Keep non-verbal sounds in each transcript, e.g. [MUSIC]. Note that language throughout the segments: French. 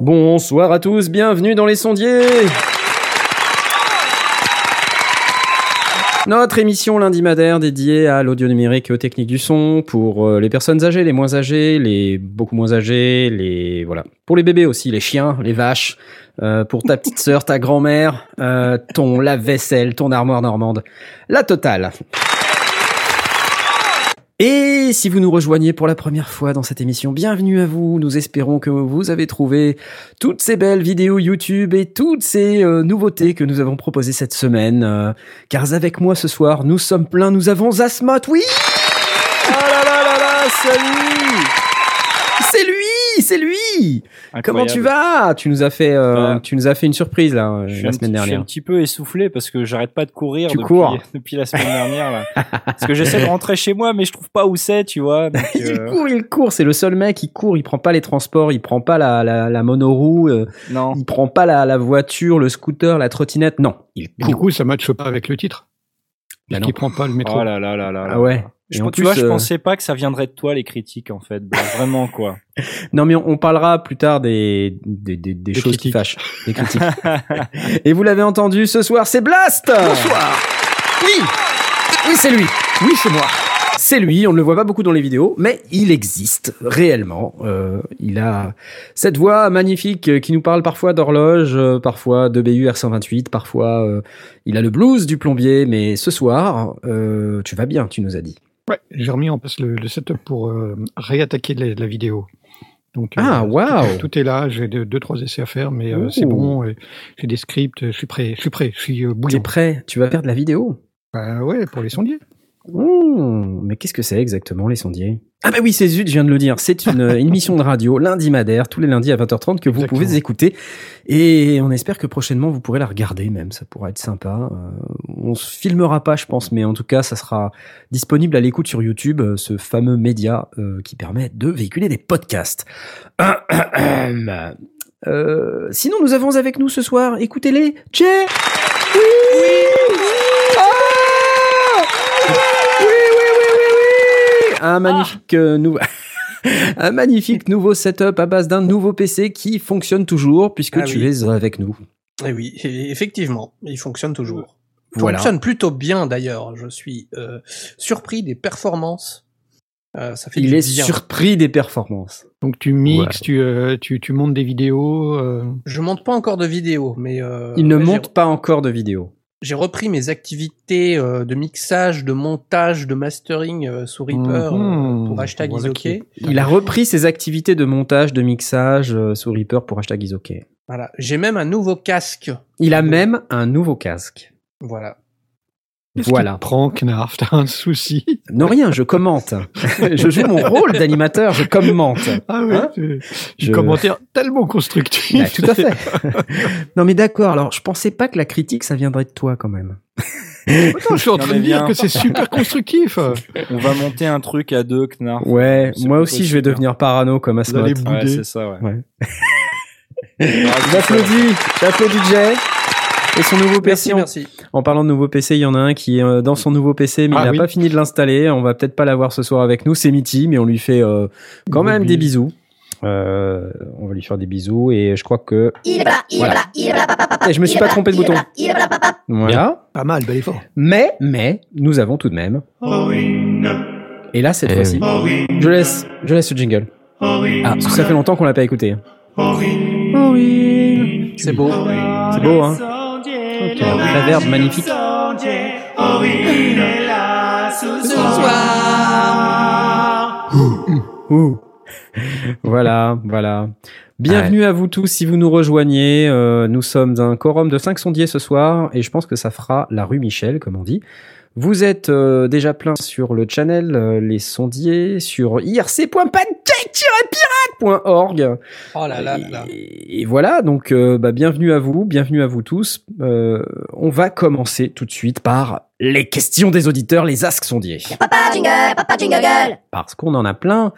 Bonsoir à tous, bienvenue dans les sondiers Notre émission lundi madère dédiée à l'audio numérique et aux techniques du son pour euh, les personnes âgées, les moins âgées, les beaucoup moins âgées, les voilà, pour les bébés aussi, les chiens, les vaches, euh, pour ta petite sœur, ta grand-mère, euh, ton lave-vaisselle, ton armoire normande, la totale. Et si vous nous rejoignez pour la première fois dans cette émission, bienvenue à vous. Nous espérons que vous avez trouvé toutes ces belles vidéos YouTube et toutes ces euh, nouveautés que nous avons proposées cette semaine. Euh, car avec moi ce soir, nous sommes pleins, nous avons Asmat, oui Oh là là là là, salut c'est lui Comment tu vas? Tu nous as fait, euh, Bah, tu nous as fait une surprise là Je suis la un semaine petit- Je suis un dernière. petit peu essoufflé parce que j'arrête pas de courir Tu depuis, cours. [LAUGHS] depuis la semaine dernière. Là. parce que j'essaie de rentrer chez moi, mais je trouve pas où c'est, tu vois. donc, [LAUGHS] Il euh, court, il court, c'est le seul mec, il court, il prend pas les transports, il prend pas la, la, la monoroue, euh, non. il prend pas la, la voiture, le scooter, la trottinette, non, il Mais du court. coup, ça matche pas avec le titre. Bah qu'il prend pas le métro. Oh là là là là. là. Ah ouais. Je, en tu plus, vois, je euh, pensais pas que ça viendrait de toi les critiques en fait. Bah, vraiment quoi. [LAUGHS] Non mais on, on parlera plus tard des, des, des, des choses qui critiques. fâchent, des critiques. [LAUGHS] Et vous l'avez entendu, ce soir, c'est Blast Bonsoir Oui Oui, c'est lui Oui, c'est moi. C'est lui, on ne le voit pas beaucoup dans les vidéos, mais il existe réellement. Euh, il a cette voix magnifique euh, qui nous parle parfois d'horloge, euh, parfois de BU R128, parfois euh, il a le blues du plombier, mais ce soir, euh, tu vas bien, tu nous as dit. Ouais, j'ai remis en place le, le setup pour euh, réattaquer la, la vidéo. Donc, euh, Ah, waouh. tout, tout est là. J'ai deux, deux, trois essais à faire, mais euh, c'est bon. euh, J'ai des scripts. Je suis prêt. Je suis prêt. Je suis euh, T'es bouillant. prêt Tu vas faire de la vidéo Bah ouais, pour les sondiers. Mmh, mais qu'est-ce que c'est exactement les sondiers? Ah bah oui, c'est zut, je viens de le dire. C'est une une émission de radio lundi madère, tous les lundis à 20h30 que vous Exactement. pouvez écouter. Et on espère que prochainement vous pourrez la regarder même, ça pourra être sympa. Euh, on se filmera pas, je pense, mais en tout cas, ça sera disponible à l'écoute sur YouTube, euh, ce fameux média euh, qui permet de véhiculer des podcasts. [CLEARS THROAT] Euh, sinon, nous avons avec nous ce soir, écoutez-les, Jay oui, oui, oui, oui, oui. Un magnifique euh, nouveau. [LAUGHS] Un magnifique nouveau setup à base d'un nouveau PC qui fonctionne toujours puisque Ah tu oui. es avec nous. Eh oui, effectivement, il fonctionne toujours. Il Voilà. fonctionne plutôt bien d'ailleurs. Je suis euh, surpris des performances. Euh, ça fait Il est bien. surpris des performances. Donc tu mixes, Ouais. tu, euh, tu, tu montes des vidéos. euh, Je monte pas encore de vidéos, mais euh, Il ne monte pas encore de vidéo. J'ai repris mes activités euh, de mixage, de montage, de mastering euh, sous Reaper Mhm. euh, pour hashtag Voilà Isoké. Il a repris ses activités de montage, de mixage euh, sous Reaper pour hashtag Isoké. Voilà. J'ai même un nouveau casque. Il a même un nouveau casque. Voilà. Voilà. prend, Knarf T'as un souci Non rien, je commente. je joue mon rôle d'animateur, je commente. Ah oui. Hein Je- Un commentaire tellement constructif. Bah, tout à fait. [LAUGHS] non mais d'accord, alors je pensais pas que la critique ça viendrait de toi quand même. [LAUGHS] Attends, je suis en train de dire que c'est super constructif. On va monter un truc à deux, Knarf. Ouais, moi aussi je vais devenir parano comme allez Ouais, bouder. c'est ça, ouais. Ouais. [LAUGHS] J'applaudis, j'applaudis Jay. Et son nouveau PC, Merci, en- merci. en parlant de nouveau PC, il y en a un qui est euh, dans son nouveau PC, mais Ah il n'a oui. pas fini de l'installer. On va peut-être pas l'avoir ce soir avec nous. C'est Mitty, mais on lui fait euh, quand même des bisous. Euh, on va lui faire des bisous et je crois que Il est là, il est Voilà. là, il est là, papa, papa. Et je me suis pas trompé de bouton. voilà. Pas mal, bel effort. Mais mais nous avons tout de même. Et là cette Eh fois-ci, je laisse je laisse ce jingle. Ah parce que ça fait longtemps qu'on l'a pas écouté. C'est beau. C'est beau hein. La verbe magnifique. Ouh. voilà, voilà. Bienvenue à vous tous si vous nous rejoignez. Euh, nous sommes un quorum de 5 sondiers ce soir et je pense que ça fera la rue Michel, comme on dit. Vous êtes euh, déjà plein sur le channel euh, Les Sondiers, sur irc.pancake-pirate scarlett.org. Oh là là là là. Et, voilà, donc euh, bah, bienvenue à vous, bienvenue à vous tous. Euh, on va commencer tout de suite par les questions des auditeurs, les asks sondiers. Papa jingle, papa jingle. Parce qu'on en a plein.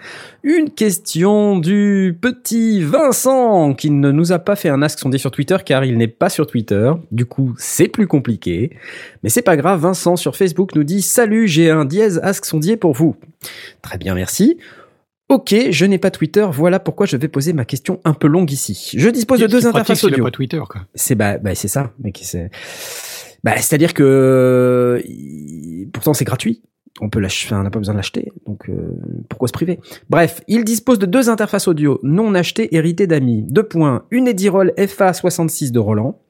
Une question du petit Vincent qui ne nous a pas fait un ask sondier sur Twitter car il n'est pas sur Twitter. Du coup, c'est plus compliqué. Mais c'est pas grave, Vincent sur Facebook nous dit Salut, j'ai un dièse ask sondier pour vous. Très bien, merci. Ok, je n'ai pas Twitter, voilà pourquoi je vais poser ma question un peu longue ici. Je dispose de deux interfaces audio. pas Twitter, quoi? C'est bah, bah c'est ça, qui c'est? Bah, c'est-à-dire que pourtant c'est gratuit. On peut l'acheter, on n'a pas besoin de l'acheter, donc euh, pourquoi se priver? Bref, il dispose de deux interfaces audio non achetées héritées d'amis. Deux points, une Edirol FA66 de Roland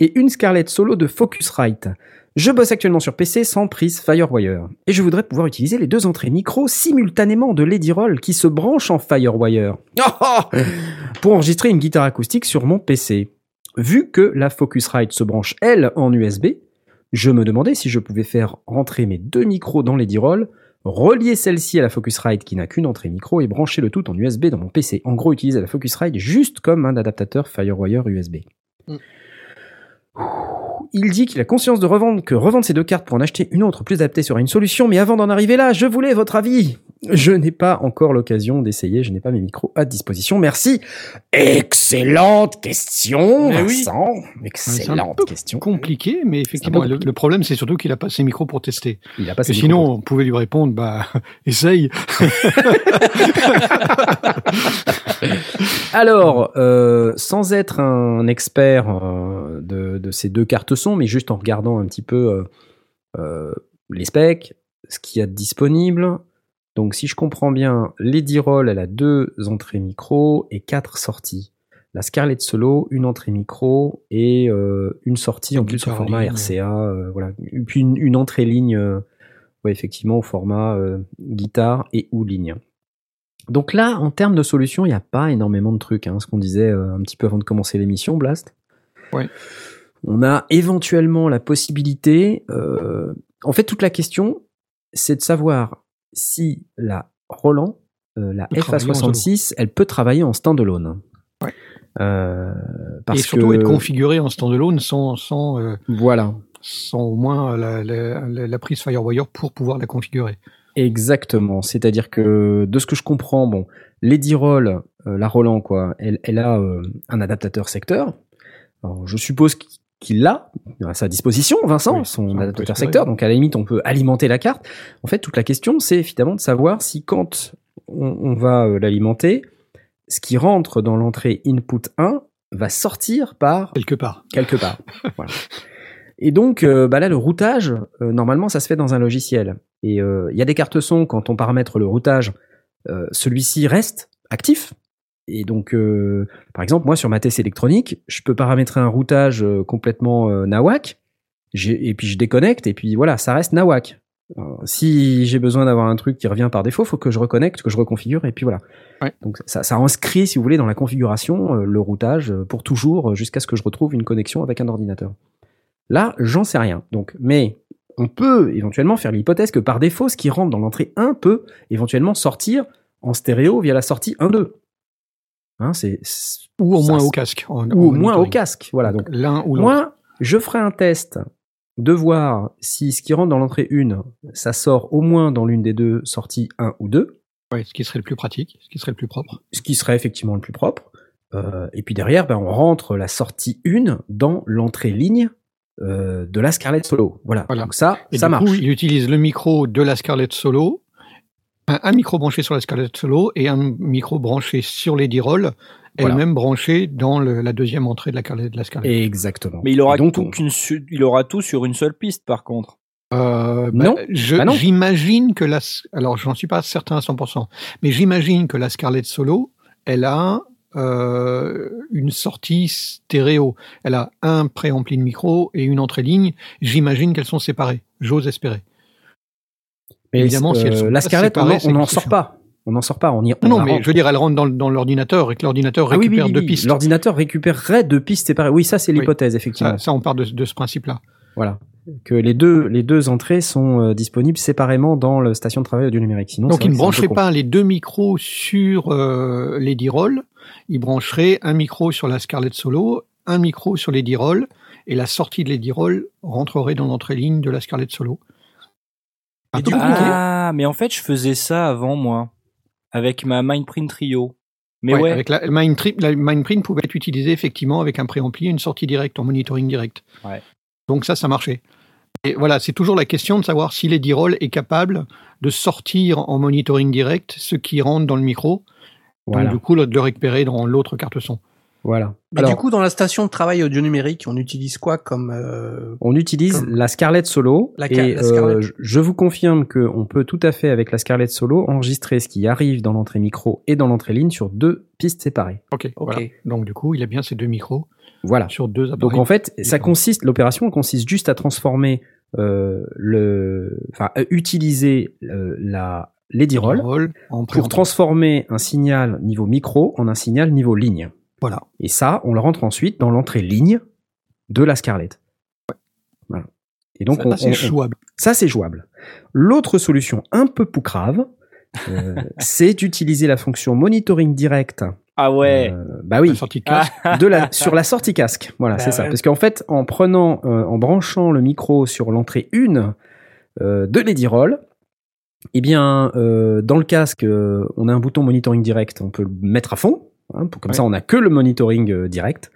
et une Scarlett Solo de Focusrite. Je bosse actuellement sur PC sans prise Firewire et je voudrais pouvoir utiliser les deux entrées micro simultanément de l'Edirol qui se branche en Firewire [LAUGHS] pour enregistrer une guitare acoustique sur mon PC. Vu que la Focusrite se branche, elle, en USB, je me demandais si je pouvais faire rentrer mes deux micros dans les D-Roll, relier celle-ci à la Focusrite qui n'a qu'une entrée micro et brancher le tout en USB dans mon PC. En gros, utiliser la Focusrite juste comme un adaptateur Firewire USB. Mm. Il dit qu'il a conscience de revendre, que revendre ces deux cartes pour en acheter une autre plus adaptée serait une solution, mais avant d'en arriver là, je voulais votre avis. Je n'ai pas encore l'occasion d'essayer, je n'ai pas mes micros à disposition. Merci. Excellente question, Mais oui. Vincent. Excellente question. Compliqué, mais effectivement, le, le problème, c'est surtout qu'il a pas ses micros pour tester. Il a pas Et ses sinon, on pouvait lui répondre, bah, [LAUGHS] essaye. [LAUGHS] Alors, euh, sans être un expert euh, de, de ces deux cartes son, mais juste en regardant un petit peu euh, euh, les specs, ce qu'il y a de disponible. Donc, si je comprends bien, Lady Roll, elle a deux entrées micro et quatre sorties. La Scarlett Solo, une entrée micro et euh, une sortie en plus au format ligne. RCA. euh, voilà. Et puis une, une entrée ligne, euh, ouais, effectivement, au format guitare et ou ligne. Donc là, en termes de solutions, il n'y a pas énormément de trucs. Hein, ce qu'on disait un petit peu avant de commencer l'émission, Blast. Ouais. On a éventuellement la possibilité. en fait, toute la question, c'est de savoir si la Roland, euh, la Peut travailler en FA66, elle peut travailler en standalone. Ouais. Euh, parce et surtout que être configuré en standalone sans, sans, euh, voilà, sans au moins la, la, la- la prise Firewire pour pouvoir la configurer. Exactement. C'est-à-dire que de ce que je comprends, bon, Lady Roll, euh, la Roland, quoi, elle, elle a un adaptateur secteur. Alors, je suppose qu'il- l'a à sa disposition, Vincent, Oui, son adaptateur secteur. Donc à la limite, on peut alimenter la carte. En fait, toute la question, c'est évidemment de savoir si quand on, on va euh, l'alimenter, ce qui rentre dans l'entrée input 1 va sortir par Quelque part. quelque part. [LAUGHS] Voilà. Et donc, euh, bah là, le routage, euh, normalement, ça se fait dans un logiciel. Et euh, il y a des cartes son, quand on paramètre le routage, celui-ci reste actif. Et donc, euh, par exemple, moi, sur ma TC électronique, je peux paramétrer un routage euh, complètement euh, nawak, et puis je déconnecte, et puis voilà, ça reste nawak. Alors, si j'ai besoin d'avoir un truc qui revient par défaut, faut que je reconnecte, que je reconfigure, et puis voilà. Ouais. Donc ça, ça inscrit, si vous voulez, dans la configuration euh, le routage euh, pour toujours, jusqu'à ce que je retrouve une connexion avec un ordinateur. Là, j'en sais rien. Donc, mais on peut éventuellement faire l'hypothèse que par défaut, ce qui rentre dans l'entrée 1 peut éventuellement sortir en stéréo via la sortie 1-2. Hein, c'est Ou au Ça, moins au casque. en- ou au moins au casque. Voilà. Donc L'un ou l'autre. moi, je ferai un test de voir si ce qui rentre dans l'entrée 1, ça sort au moins dans l'une des deux sorties 1 ou 2, Ouais, ce qui serait le plus pratique, ce qui serait le plus propre. ce qui serait effectivement le plus propre. Euh, et puis derrière, ben, on rentre la sortie 1 dans l'entrée ligne euh, de la Scarlett Solo. Voilà. Voilà. Donc ça, Et ça du marche. coup, il utilise le micro de la Scarlett Solo, un, un micro branché sur la Scarlett Solo et un micro branché sur les D-Roll, Voilà. elle-même branchée dans le- la deuxième entrée de la, Scarlett- de la Scarlett. Exactement. Mais il aura, donc, tout on- qu'une su- il aura tout sur une seule piste, par contre. Euh, Non. je- Bah non. J'imagine que la, alors j'en suis pas certain à 100%, mais j'imagine que la Scarlett Solo, elle a euh, une sortie stéréo. Elle a un préampli de micro et une entrée ligne. J'imagine qu'elles sont séparées. J'ose espérer. Mais évidemment, si elles euh, sont la Scarlett, on séparées, n'en sort pas. On n'en sort pas. On y, on Non, mais rentre. je veux dire, elle rentre dans, dans l'ordinateur et que l'ordinateur Ah oui, oui, récupère oui, deux pistes. L'ordinateur récupérerait deux pistes séparées. Oui, ça c'est l'hypothèse effectivement. Ça, ça, on part de, de ce principe-là. Voilà. que les deux les deux entrées sont euh, disponibles séparément dans la station de travail audio numérique. Sinon, Donc il ne brancherait pas les deux micros sur euh, les D-Roll, il brancherait un micro sur la Scarlett Solo, un micro sur les D-Roll, et la sortie de les D-Roll rentrerait dans l'entrée ligne de la Scarlett Solo. Un Et peu du coup- compliqué. ah, mais en fait, je faisais ça avant, moi. Avec ma Mindprint Trio. Mais Ouais, ouais. Avec la Mindprint, la Mindprint pouvait être utilisée effectivement avec un préampli et une sortie directe en monitoring direct. Ouais. Donc ça, ça marchait. Et voilà, c'est toujours la question de savoir si les D-Roll est capable de sortir en monitoring direct ce qui rentre dans le micro. Voilà. Donc du coup, de le récupérer dans l'autre carte son. Voilà. Mais Alors, du coup, dans la station de travail audio numérique, on utilise quoi comme euh, on utilise comme- la Scarlett Solo La ca- et la Scarlett. euh, je- vous confirme que on peut tout à fait avec la Scarlett Solo enregistrer ce qui arrive dans l'entrée micro et dans l'entrée ligne sur deux pistes séparées. Ok. Ok. voilà. Donc du coup, il a bien ces deux micros Voilà. sur deux appareils. Donc en fait, ça consiste, l'opération consiste juste à transformer euh, le, enfin, à utiliser euh, la D-Roll en pour transformer un signal niveau micro en un signal niveau ligne. Voilà. Et ça, on le rentre ensuite dans l'entrée ligne de la Scarlett. Voilà. Et donc, Ça, c'est jouable. ça, c'est jouable. L'autre solution un peu poucrave, euh, [LAUGHS] c'est d'utiliser la fonction monitoring direct. Ah ouais. Euh, bah oui, La sortie de casque. [LAUGHS] de la sur la sortie casque. Voilà, Bah c'est ça. Parce qu'en fait, en prenant, euh, en branchant le micro sur l'entrée 1 euh, de l'Edirol, eh bien, euh, dans le casque, euh, on a un bouton monitoring direct. On peut le mettre à fond. Hein, pour, comme Ouais. ça, on a que le monitoring euh, direct.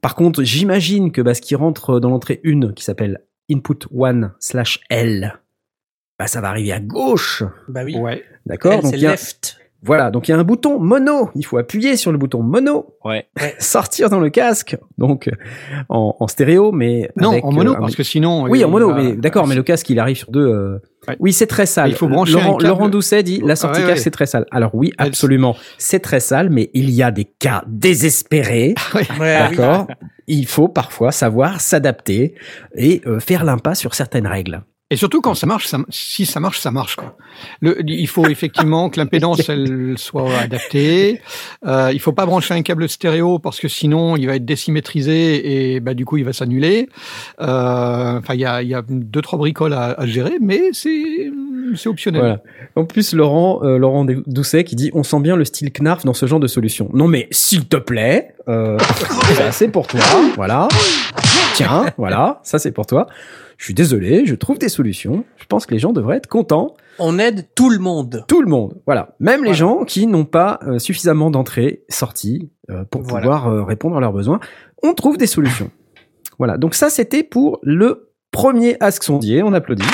Par contre, j'imagine que bah, ce qui rentre dans l'entrée 1, qui s'appelle input 1 slash L, bah, ça va arriver à gauche. Bah oui. Ouais. D'accord Donc, c'est left. Voilà, donc il y a un bouton mono. Il faut appuyer sur le bouton mono Ouais. [LAUGHS] sortir dans le casque, donc euh, en, en stéréo, mais Non, avec, en mono, euh, un- parce que sinon. oui, en mono, va- mais d'accord, mais le casque il arrive sur deux. euh, Ouais. Oui, c'est très sale. Il faut brancher Laurent, un. Laurent Doucet dit la sortie Ouais, casque c'est très sale. Alors oui, absolument, c'est très sale, mais il y a des cas désespérés, [LAUGHS] oui. d'accord. Il faut parfois savoir s'adapter et euh, faire l'impasse sur certaines règles. Et surtout quand ça marche, ça- si ça marche, ça marche quoi. Le, il faut effectivement que l'impédance elle soit adaptée. Euh, il faut pas brancher un câble stéréo parce que sinon il va être désymétrisé et bah du coup il va s'annuler. Euh, Enfin il y a, y a deux trois bricoles à, à gérer, mais c'est c'est optionnel. Voilà. En plus, Laurent, euh, Laurent Doucet qui dit on sent bien le style Knarf dans ce genre de solution. Non mais s'il te plaît, euh, c'est pour toi. Voilà. Tiens, [LAUGHS] voilà, ça c'est pour toi. Je suis désolé, je trouve des solutions. Je pense que les gens devraient être contents. On aide tout le monde. Tout le monde, voilà. Même les gens qui n'ont pas euh, suffisamment d'entrées, sorties euh, pour Voilà. pouvoir euh, répondre à leurs besoins. On trouve des solutions. Voilà. Donc ça, c'était pour le premier Ask Sondier. On applaudit.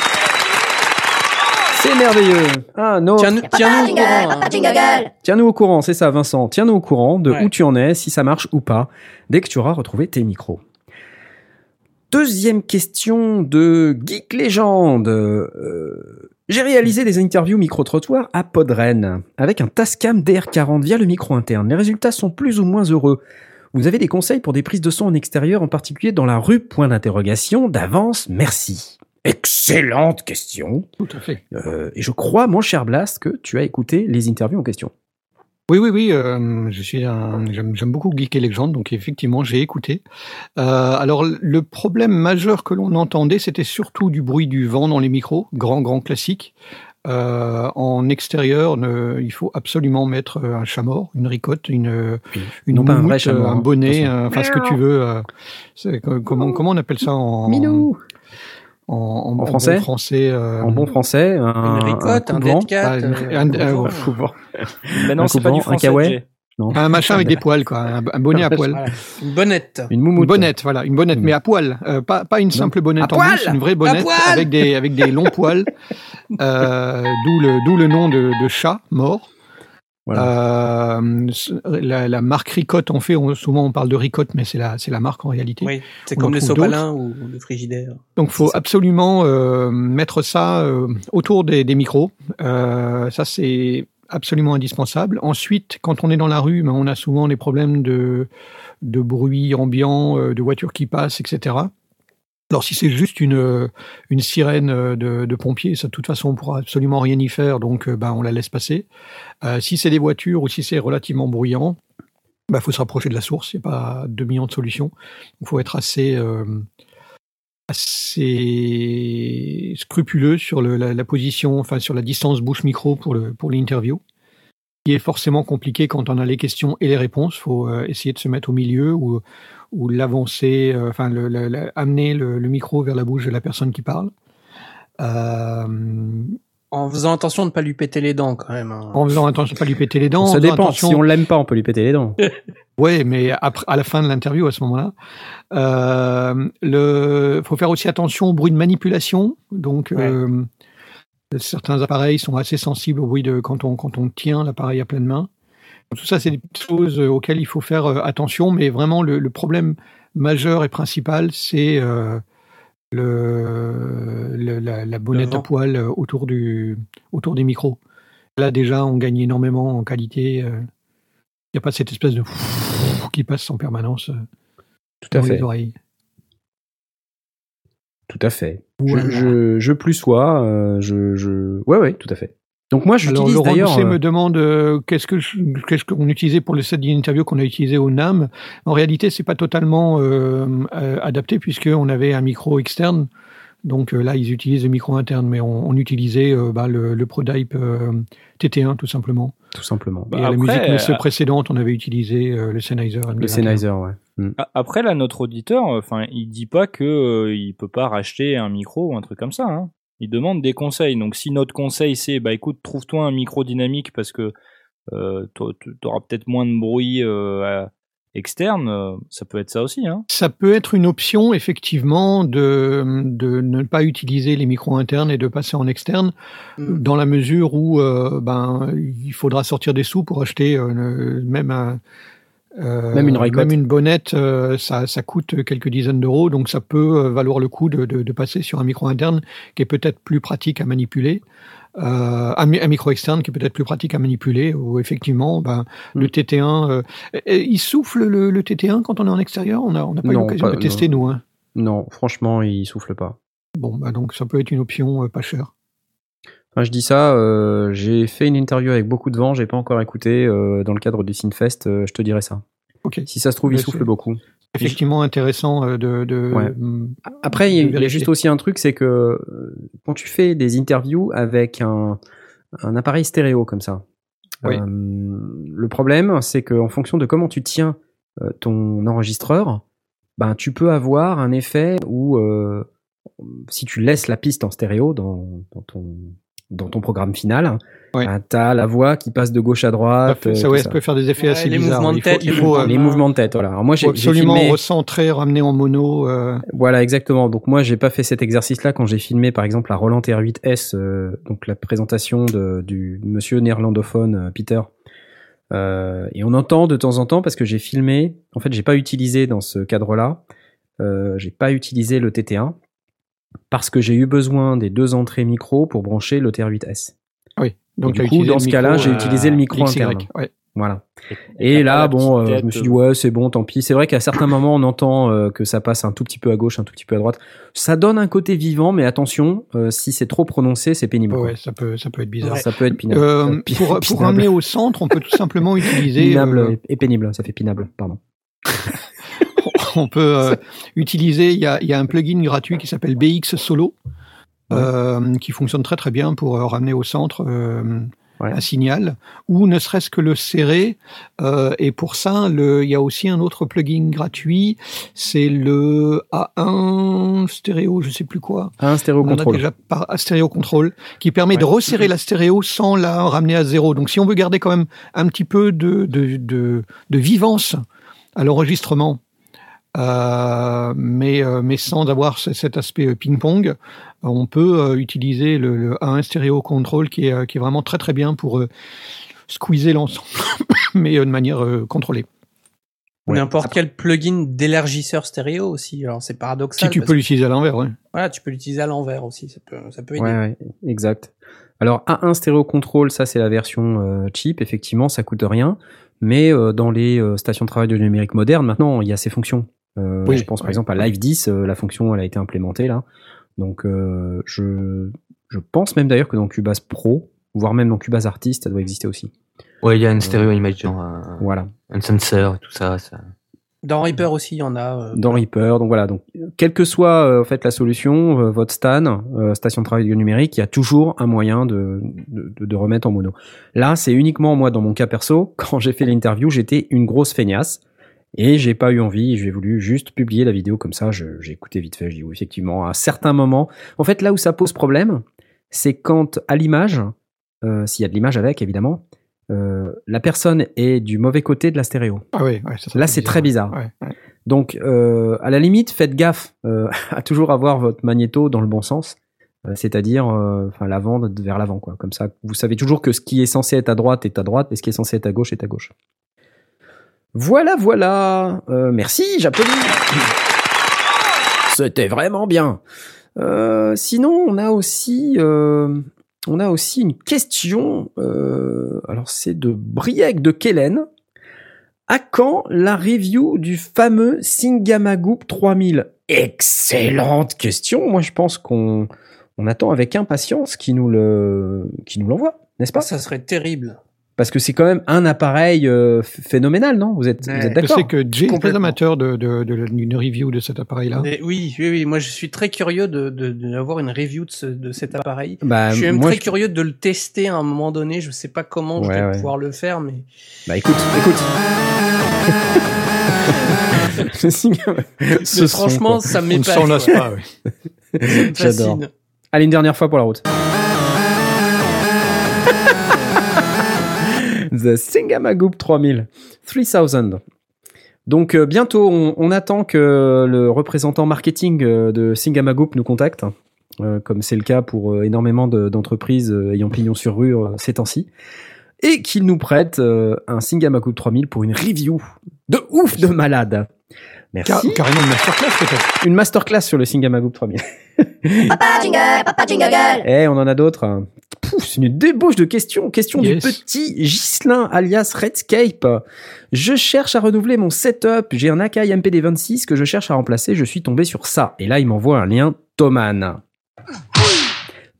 C'est merveilleux. Ah non. Tiens-nous tiens-nous au courant. hein. Tiens-nous au courant, c'est ça, Vincent. Tiens-nous au courant de Ouais. où tu en es, si ça marche ou pas, dès que tu auras retrouvé tes micros. Deuxième question de Geek Legend. Euh, J'ai réalisé des interviews micro-trottoirs à Podren avec un Tascam DR40 via le micro interne. Les résultats sont plus ou moins heureux. Vous avez des conseils pour des prises de son en extérieur, en particulier dans la rue? Point d'interrogation. D'avance, merci. Excellente question. Tout à fait. Euh, et je crois, mon cher Blast, que tu as écouté les interviews en question. Oui, oui, oui. euh, je suis un, j'aime, j'aime beaucoup Geek et Legend, donc effectivement, j'ai écouté. Euh, alors, le problème majeur que l'on entendait, c'était surtout du bruit du vent dans les micros, grand, grand classique. Euh, en extérieur, ne- il faut absolument mettre euh, un chat mort, une ricotte, une, une Non un vrai un bonnet, euh, enfin ce que tu veux. euh, c'est- comment, comment on appelle ça en, Minou en, en, En français bon français euh, En bon français, un, Une ricotte, un, coup-de-vent. dead cat. Ah, euh, un- un euh. Maintenant, Un [LAUGHS] c'est pas du un kawaii. Non. un machin avec des poils, quoi, un, un bonnet à poils. Voilà. Une bonnette. Une bonnette, voilà, une bonnette, Mm. mais à poil, euh, pas pas une simple bonnette À en mousse, une vraie bonnette avec des avec des longs poils, [LAUGHS] euh, d'où le d'où le nom de, de chat mort. Euh, la, la marque Ricotte en fait, on- souvent on parle de Ricotte, mais c'est la c'est la marque en réalité. Oui, c'est On comme trouve sopalins ou le frigidaire. Donc faut absolument euh, mettre ça euh, autour des, des micros. Euh, ça c'est absolument indispensable. Ensuite, quand on est dans la rue, ben, on a souvent des problèmes de de bruit ambiant, euh, de voitures qui passent, etc. Alors si c'est juste une une sirène euh, de, pompiers, ça de toute façon on pourra absolument rien y faire, donc euh, ben on la laisse passer. Euh, si c'est des voitures ou si c'est relativement bruyant, bah faut se rapprocher de la source. Il n'y a pas deux millions de solutions. Il faut être assez euh, assez scrupuleux sur la, position, enfin sur la distance bouche-micro pour pour qui est forcément compliqué quand on a les questions et les réponses. Il faut euh, essayer de se mettre au milieu ou ou l'avancer, euh, enfin le, le- le- amener le, le micro vers la bouche de la personne qui parle. Euh, En faisant attention de ne pas lui péter les dents quand même. hein. en faisant attention de pas lui péter les dents. en Ça dépend. attention- Si on l'aime pas, on peut lui péter les dents. [LAUGHS] [LAUGHS] Ouais, mais après, à la fin de l'interview, à ce moment-là, euh, le, faut faire aussi attention au bruit de manipulation. Donc, euh, certains appareils sont assez sensibles au bruit de quand on quand on tient l'appareil à pleine main. Tout ça, c'est des petites choses euh, auxquelles il faut faire euh, attention, mais vraiment le, le problème majeur et principal, c'est euh, le, le- la, la bonnette à poil autour du autour des micros. Là, déjà, on gagne énormément en qualité. Il n'y a pas cette espèce de [LAUGHS] qui passe en permanence Tout à dans fait. les oreilles. Tout à fait. Je, Voilà. je, je plus sois. euh, je, je. Ouais, ouais, tout à fait. Donc moi, j'utilise Laurent. Doucet euh, me demande euh, qu'est-ce que qu'est-ce qu'on utilisait pour le set d'interview qu'on a utilisé au NAM? En réalité, c'est pas totalement euh, euh, adapté puisque on avait un micro externe. Donc euh, là, ils utilisent le micro interne, mais on, on utilisait bah, le, le ProDype euh, TT1 tout simplement. Tout simplement. Bah, Et à la après, musique euh, précédente, on avait utilisé euh, le Sennheiser. Le MD21. Sennheiser, ouais. Mm. A- Après, là, notre auditeur, enfin, il dit pas que euh, il peut pas racheter un micro ou un truc comme ça. Hein. Il demande des conseils. Donc, si notre conseil c'est, bah écoute, trouve-toi un micro dynamique parce que euh, t'au- t'auras peut-être moins de bruit euh, à- externe, euh, ça peut être ça aussi. Hein. Ça peut être une option, effectivement, de, de ne pas utiliser les micros internes et de passer en externe, Mm. dans la mesure où euh, ben, il faudra sortir des sous pour acheter euh, même un. euh, Même une Rycote. même une bonnette, euh, ça, ça coûte quelques dizaines d'euros, donc ça peut euh, valoir le coup de, de, de passer sur un micro interne qui est peut-être plus pratique à manipuler, euh, un, mi- un micro externe qui est peut-être plus pratique à manipuler, où effectivement, ben, Mm. le TT1, euh, il souffle le, le TT1 quand on est en extérieur? On n'a on pas eu Non, l'occasion pas- de tester, nous. Hein. Non, franchement, il souffle pas. Bon, bah donc ça peut être une option euh, pas chère. Enfin, je dis ça, j'ai fait une interview avec beaucoup de vent, j'ai pas encore écouté dans le cadre du Synfest, euh, je te dirais ça. Ok. Si ça se trouve, il Mais souffle beaucoup. Effectivement intéressant euh, de. de Ouais. hum, Après, il y, a- y juste aussi un truc, c'est que euh, quand tu fais des interviews avec un, un appareil stéréo comme ça, Oui. euh, le problème, c'est qu'en fonction de comment tu tiens ton enregistreur, ben, tu peux avoir un effet où, euh, si tu laisses la piste en stéréo dans, dans ton, dans ton programme final, Oui. ben, tu as la voix qui passe de gauche à droite. fait- euh, ça, tout ouais, ça. peut faire des effets Ouais, assez les bizarres. mouvements de il faut, tête, il les faut, mouvements euh, les mouvements de tête, voilà. Alors moi, j'ai absolument filmé... recentrer, ramener en mono. euh, Voilà, exactement. Donc moi, j'ai pas fait cet exercice-là quand j'ai filmé, par exemple, la Roland TR8S, euh, donc la présentation de, du monsieur néerlandophone euh, Peter. Euh, et on entend de temps en temps parce que j'ai filmé. En fait, j'ai pas utilisé dans ce cadre-là. Euh, j'ai pas utilisé le TT1 parce que j'ai eu besoin des deux entrées micro pour brancher le TR8S. Donc du t'as coup, dans ce cas-là, j'ai euh, utilisé le micro XY, interne. ouais. Voilà. Et là, bon, euh, je me suis dit, euh, ouais, c'est bon, tant pis. C'est vrai qu'à certains moments, on entend euh, que ça passe un tout petit peu à gauche, un tout petit peu à droite. Ça donne un côté vivant, mais attention, euh, si c'est trop prononcé, c'est pénible. Ouais, ça peut, ça peut être bizarre. Ça peut être. Euh, Euh, pi- [LAUGHS] pour, pour ramener au centre, on peut tout simplement utiliser. Pinable euh, et- pénible, ça fait pinable, pardon. [LAUGHS] on peut euh, utiliser. Il y a, il y a un plugin gratuit qui s'appelle BX Solo, euh, qui fonctionne très très bien pour euh, ramener au centre euh, Ouais. un signal, ou ne serait-ce que le serrer. Euh, et pour ça, il y a aussi un autre plugin gratuit, c'est le A1 stéréo, je sais plus quoi. Un stéréo On en a contrôle. déjà par stéréo contrôle, qui permet de Ouais. resserrer la stéréo sans la ramener à zéro. Donc, si on veut garder quand même un petit peu de, de, de, de vivance à l'enregistrement, euh, mais, mais sans avoir ce- cet aspect ping-pong, on peut euh, utiliser le, le A1 stéréo control qui est, euh, qui est vraiment très très bien pour euh, squeezer l'ensemble, [COUGHS] mais euh, de manière euh, contrôlée. Ou Ouais. N'importe quel plugin d'élargisseur stéréo aussi. Alors c'est paradoxal. Si tu peux l'utiliser à l'envers, ouais. Voilà, tu peux l'utiliser à l'envers aussi. Ça peut, ça peut aider. Ouais, ouais, exact. Alors A1 stéréo contrôle, ça c'est la version euh, cheap, effectivement, ça coûte rien. Mais euh, dans les euh, stations de travail de numérique moderne, maintenant, il y a ces fonctions. Euh, Oui, je pense par exemple à Live 10, euh, la fonction elle a été implémentée là. Donc euh, je, je pense même d'ailleurs que dans Cubase Pro, voire même dans Cubase Artist, ça doit exister aussi. Ouais, il y a une stéréo image, genre un, Voilà. un sensor et tout ça. ça. Dans Reaper aussi, il y en a. euh, dans Reaper. Donc voilà, donc quelle que soit euh, en fait la solution, euh, votre stan, euh, station de travail numérique, il y a toujours un moyen de, de, de remettre en mono. Là, c'est uniquement moi dans mon cas perso. [LAUGHS] Quand j'ai fait l'interview, j'étais une grosse feignasse et j'ai pas eu envie. J'ai voulu juste publier la vidéo comme ça. je- J'ai écouté vite fait. J'ai dit oui, effectivement, à certains moments. En fait, là où ça pose problème, c'est quand à l'image, euh, s'il y a de l'image avec, évidemment. euh, la personne est du mauvais côté de la stéréo. Ah oui, ouais, ça, ça Là, c'est très bizarre. Ouais, ouais. Donc, euh, à la limite, faites gaffe [LAUGHS] à toujours avoir votre magnéto dans le bon sens, c'est-à-dire enfin l'avant vers l'avant, quoi. Comme ça, vous savez toujours que ce qui est censé être à droite est à droite, et ce qui est censé être à gauche est à gauche. Voilà, voilà. Euh, merci, j'applaudis. C'était vraiment bien. Euh, sinon, on a aussi, euh, on a aussi une question. euh, alors, c'est de Briec de Kellen. À quand la review du fameux Singamagoop 3000 Excellente question. Moi, je pense qu'on on attend avec impatience qu'il nous le, qu'il nous l'envoie, n'est-ce pas? Ça serait terrible. Parce que c'est quand même un appareil euh, ph- phénoménal, non? Vous êtes, vous Ouais. êtes Je d'accord sais que Jay est très Complètement. amateur de, de, de, d'une review de cet appareil-là. Oui, oui, oui. Moi, je suis très curieux de, de, d'avoir une review de, ce, de cet appareil. Bah, je suis même moi, très je- curieux de le tester à un moment donné. Je sais pas comment je vais ouais. pouvoir le faire, mais Bah écoute, écoute. [LAUGHS] Ce son, franchement, quoi. ça On ne m'épate. s'en lasse pas. [LAUGHS] me J'adore. Allez, une dernière fois pour la route. The Singamagoop 3000. 3000. Donc euh, bientôt, on, on attend que le représentant marketing euh, de Singamagoop nous contacte, euh, comme c'est le cas pour euh, énormément de- d'entreprises ayant pignon sur rue euh, ces temps-ci, et qu'il nous prête euh, un Singamagoop 3000 pour une review de ouf de malade. Car- Merci. carrément une masterclass peut-être. Une masterclass sur le Singamagoop 3000. Papa jingle, papa jingle. Eh, on en a d'autres. C'est une débauche de questions. Question Yes. du petit Ghislain alias Redscape. Je cherche à renouveler mon setup. J'ai un Akai MPD26 que je cherche à remplacer. Je suis tombé sur ça. Et là, il m'envoie un lien Thomann.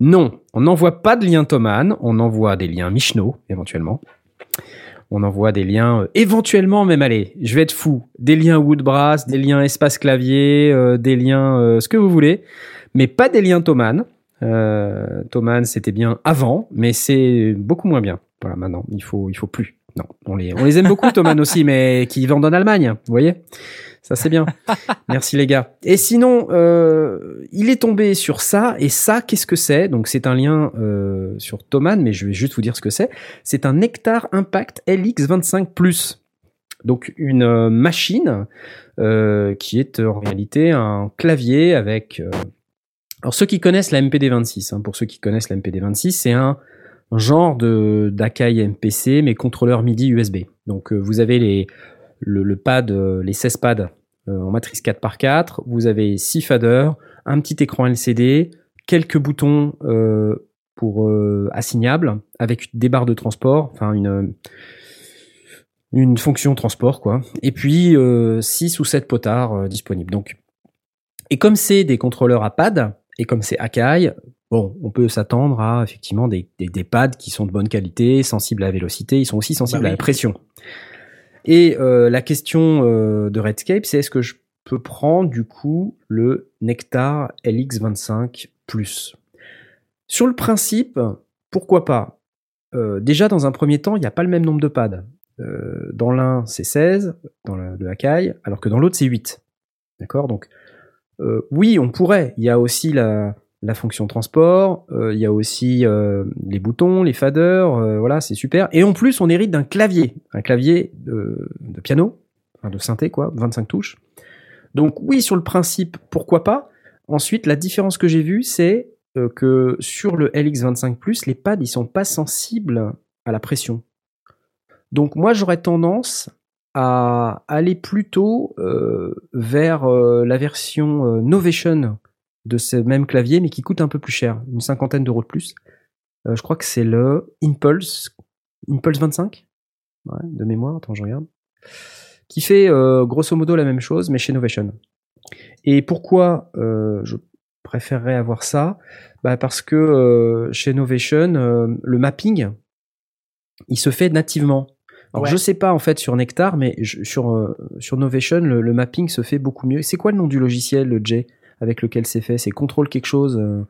Non, on n'envoie pas de lien Thomann. On envoie des liens Michno, éventuellement. On envoie des liens, euh, éventuellement même, allez, je vais être fou, des liens Woodbrass, des liens espace clavier, euh, des liens euh, ce que vous voulez, mais pas des liens Thomann. Euh, Thomann, c'était bien avant, mais c'est beaucoup moins bien. Voilà, maintenant, il faut, il faut plus. Non, on les, on les aime beaucoup, Thomann [LAUGHS] aussi, mais qui vendent en Allemagne, vous voyez? Ça, c'est bien. Merci les gars. Et sinon, euh, il est tombé sur ça, et ça, qu'est-ce que c'est? Donc, c'est un lien euh, sur Thomann, mais je vais juste vous dire ce que c'est. C'est un Nectar Impact LX25+. Donc, une euh, machine euh, qui est en réalité un clavier avec... alors ceux qui connaissent la MPD26, hein, pour ceux qui connaissent la MPD26, c'est un genre de d'Akai MPC mais contrôleur MIDI USB. Donc euh, vous avez les le, le pad, euh, les 16 pads euh, en matrice 4x4, vous avez 6 faders, un petit écran LCD, quelques boutons euh, pour euh, assignables avec des barres de transport, enfin une une fonction transport quoi. Et puis 6 ou 7 potards disponibles. Donc et comme c'est des contrôleurs à pad, et comme c'est Akai, bon, on peut s'attendre à effectivement des, des, des pads qui sont de bonne qualité, sensibles à la vélocité, ils sont aussi sensibles Bah à la pression. Et euh, la question euh, de Redscape, c'est est-ce que je peux prendre du coup le Nectar LX25 Plus? Sur le principe, pourquoi pas? Euh, Déjà, dans un premier temps, il n'y a pas le même nombre de pads. Dans l'un, c'est 16, dans le, le Akai, alors que dans l'autre, c'est 8. D'accord? Donc, oui, on pourrait. Il y a aussi la, la fonction transport, euh, il y a aussi euh, les boutons, les faders, euh, voilà, c'est super. Et en plus, on hérite d'un clavier, un clavier de, de piano, enfin de synthé, quoi, 25 touches. Donc oui, sur le principe, pourquoi pas. Ensuite, la différence que j'ai vue, c'est euh, que sur le LX25+, les pads, ils sont pas sensibles à la pression. Donc moi, j'aurais tendance à aller plutôt euh, vers euh, la version euh, Novation de ce même clavier, mais qui coûte un peu plus cher, une cinquantaine d'euros de plus. Je crois que c'est le Impulse, Impulse 25, ouais, de mémoire, attends, je regarde, qui fait grosso modo la même chose, mais chez Novation. Et pourquoi je préférerais avoir ça? Bah Parce que chez Novation, le mapping, il se fait nativement. Alors Ouais. je sais pas en fait sur Nectar, mais je- sur euh, sur Novation le, le mapping se fait beaucoup mieux. C'est quoi le nom du logiciel, le J, avec lequel c'est fait? C'est Control quelque chose, euh,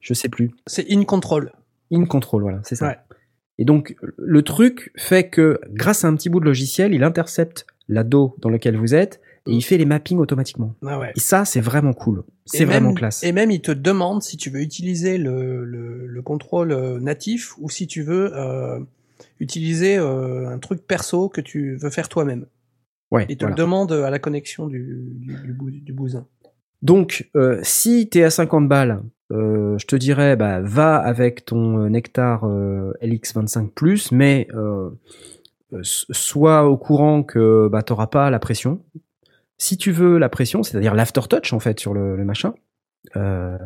je sais plus. C'est in control. In Control, voilà, c'est ça. Ouais. Et donc le truc fait que grâce à un petit bout de logiciel, il intercepte la DO dans laquelle vous êtes et il fait les mappings automatiquement. Ah ouais. Et ça, c'est vraiment cool. C'est vraiment même- classe. Et même, il te demande si tu veux utiliser le, le, le contrôle euh, natif ou si tu veux euh, utiliser euh, un truc perso que tu veux faire toi-même. Ouais, Il te voilà. le demande à la connexion du, du, du, bou- du bousin. Donc, euh, si t'es à 50 balles, euh, je te dirais, bah, va avec ton Nectar euh, LX25+, mais sois au courant que bah, t'auras pas la pression. Si tu veux la pression, c'est-à-dire l'aftertouch en fait sur le, le machin euh,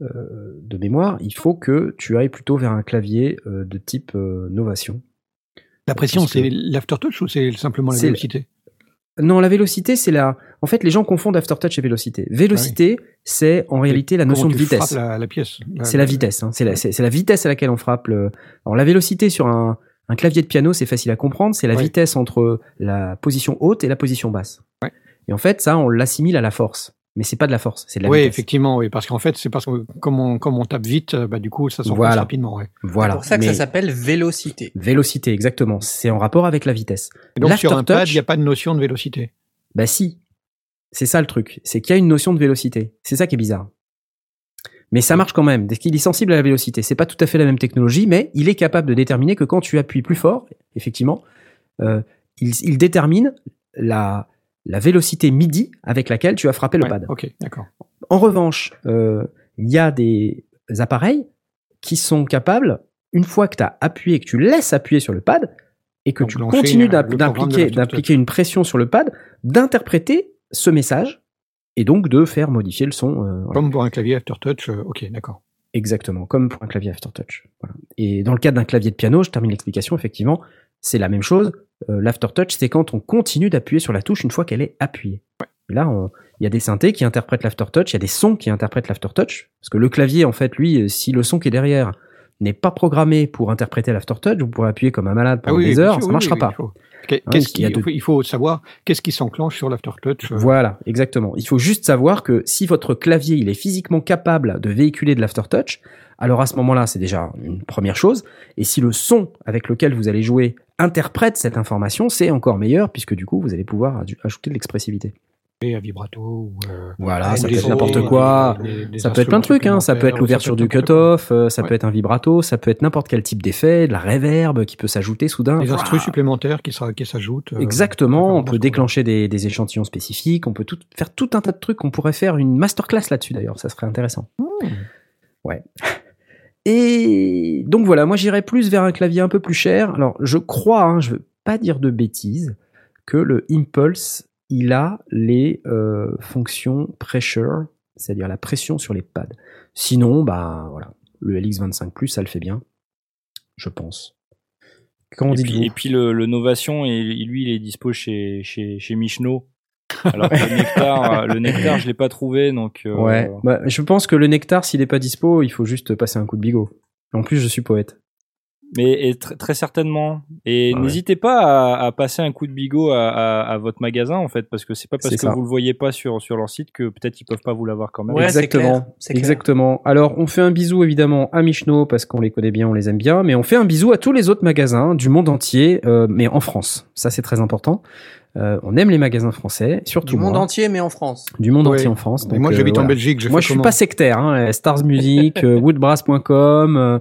de mémoire, il faut que tu ailles plutôt vers un clavier euh, de type euh, Novation. La pression, c'est l'aftertouch ou c'est simplement la vélocité? Non, la vélocité, c'est la. En fait, les gens confondent aftertouch et vélocité. Vélocité, c'est en réalité la notion de vitesse. La, la pièce. C'est la vitesse, hein. c'est la, vitesse à laquelle on frappe. Le... Alors la vélocité sur un, un clavier de piano, c'est facile à comprendre, c'est la vitesse entre la position haute et la position basse. Ouais. Et en fait, ça, on l'assimile à la force, mais c'est pas de la force, c'est de la Oui, vitesse. effectivement, oui, parce qu'en fait, c'est parce que comme on, comme on tape vite, euh, bah, du coup, ça s'enfonce Voilà. rapidement. Ouais. Voilà. C'est pour ça que mais ça s'appelle vélocité. Vélocité, exactement. C'est en rapport avec la vitesse. Et donc, sur un pad, il n'y a pas de notion de vélocité. Bah si. C'est ça le truc. C'est qu'il y a une notion de vélocité. C'est ça qui est bizarre. Mais ça marche quand même. Dès qu'il est sensible à la vélocité, c'est pas tout à fait la même technologie, mais il est capable de déterminer que quand tu appuies plus fort, effectivement, euh, il, il détermine la, la vélocité MIDI avec laquelle tu as frappé le Ouais, pad. En revanche, euh, il y a des appareils qui sont capables, une fois que tu as appuyé, que tu laisses appuyer sur le pad, et que tu continues euh, d'app- le programme de d'impliquer l'aftertouch. d'impliquer une pression sur le pad, d'interpréter ce message, et donc de faire modifier le son. euh, voilà. Comme pour un clavier aftertouch, euh, ok, d'accord. Exactement, comme pour un clavier aftertouch. Voilà. Et dans le cadre d'un clavier de piano, je termine l'explication, effectivement, c'est la même chose. Euh, L'aftertouch, c'est quand on continue d'appuyer sur la touche une fois qu'elle est appuyée. Là, il y a des synthés qui interprètent l'aftertouch, il y a des sons qui interprètent l'aftertouch, parce que le clavier, en fait, lui, euh, si le son qui est derrière n'est pas programmé pour interpréter l'aftertouch, vous pourrez appuyer comme un malade pendant Ah oui, des heures, sûr, ça oui, marchera oui, pas. il faut- Hein, il de- il faut savoir qu'est-ce qui s'enclenche sur l'aftertouch. euh, Voilà, exactement. Il faut juste savoir que si votre clavier il est physiquement capable de véhiculer de l'aftertouch, alors à ce moment-là, c'est déjà une première chose. Et si le son avec lequel vous allez jouer interprète cette information, c'est encore meilleur puisque du coup, vous allez pouvoir ajouter de l'expressivité. et à vibrato. Ou, euh, Voilà, ça peut être n'importe des- quoi. Ça peut être plein de trucs, hein. Ça peut être l'ouverture du cut-off, euh, ça Ouais. peut être un vibrato, ça peut être n'importe quel type d'effet, de la reverb qui peut s'ajouter soudain. Des Voilà. instruments supplémentaires qui, qui s'ajoutent. euh, Exactement, on un peut déclencher des, des échantillons spécifiques, on peut tout, faire tout un tas de trucs, on pourrait faire une masterclass là-dessus d'ailleurs, ça serait intéressant. Hmm. Ouais. [LAUGHS] Et donc voilà, moi j'irais plus vers un clavier un peu plus cher. Alors je crois, hein, je veux pas dire de bêtises, que le Impulse, il a les euh, fonctions pressure, c'est-à-dire la pression sur les pads. Sinon, bah voilà, le LX25 Plus, ça le fait bien, je pense. Et puis, et puis le, le Novation, et lui, il est dispo chez, chez, chez Michno. Alors que le [LAUGHS] Nectar, le Nectar, je l'ai pas trouvé, donc. euh, Ouais, bah, je pense que le nectar, s'il est pas dispo, il faut juste passer un coup de bigot. En plus, je suis poète. Mais et tr- très certainement. Et Ouais. n'hésitez pas à, à passer un coup de bigot à, à, à votre magasin en fait, parce que c'est pas parce que ça. vous le voyez pas sur sur leur site que peut-être ils peuvent pas vous l'avoir quand même. Ouais, Exactement. clair, c'est clair. Exactement. Alors, on fait un bisou évidemment à Michno parce qu'on les connaît bien, on les aime bien, mais on fait un bisou à tous les autres magasins du monde entier, euh, mais en France. Ça, c'est très important. Euh, on aime les magasins français, surtout Du monde moi. entier, mais en France. Du monde entier en France. Donc, moi, euh, j'habite en voilà. Belgique. Je Moi, je suis pas sectaire. Hein. Stars Music, euh, [LAUGHS] woodbrass.com.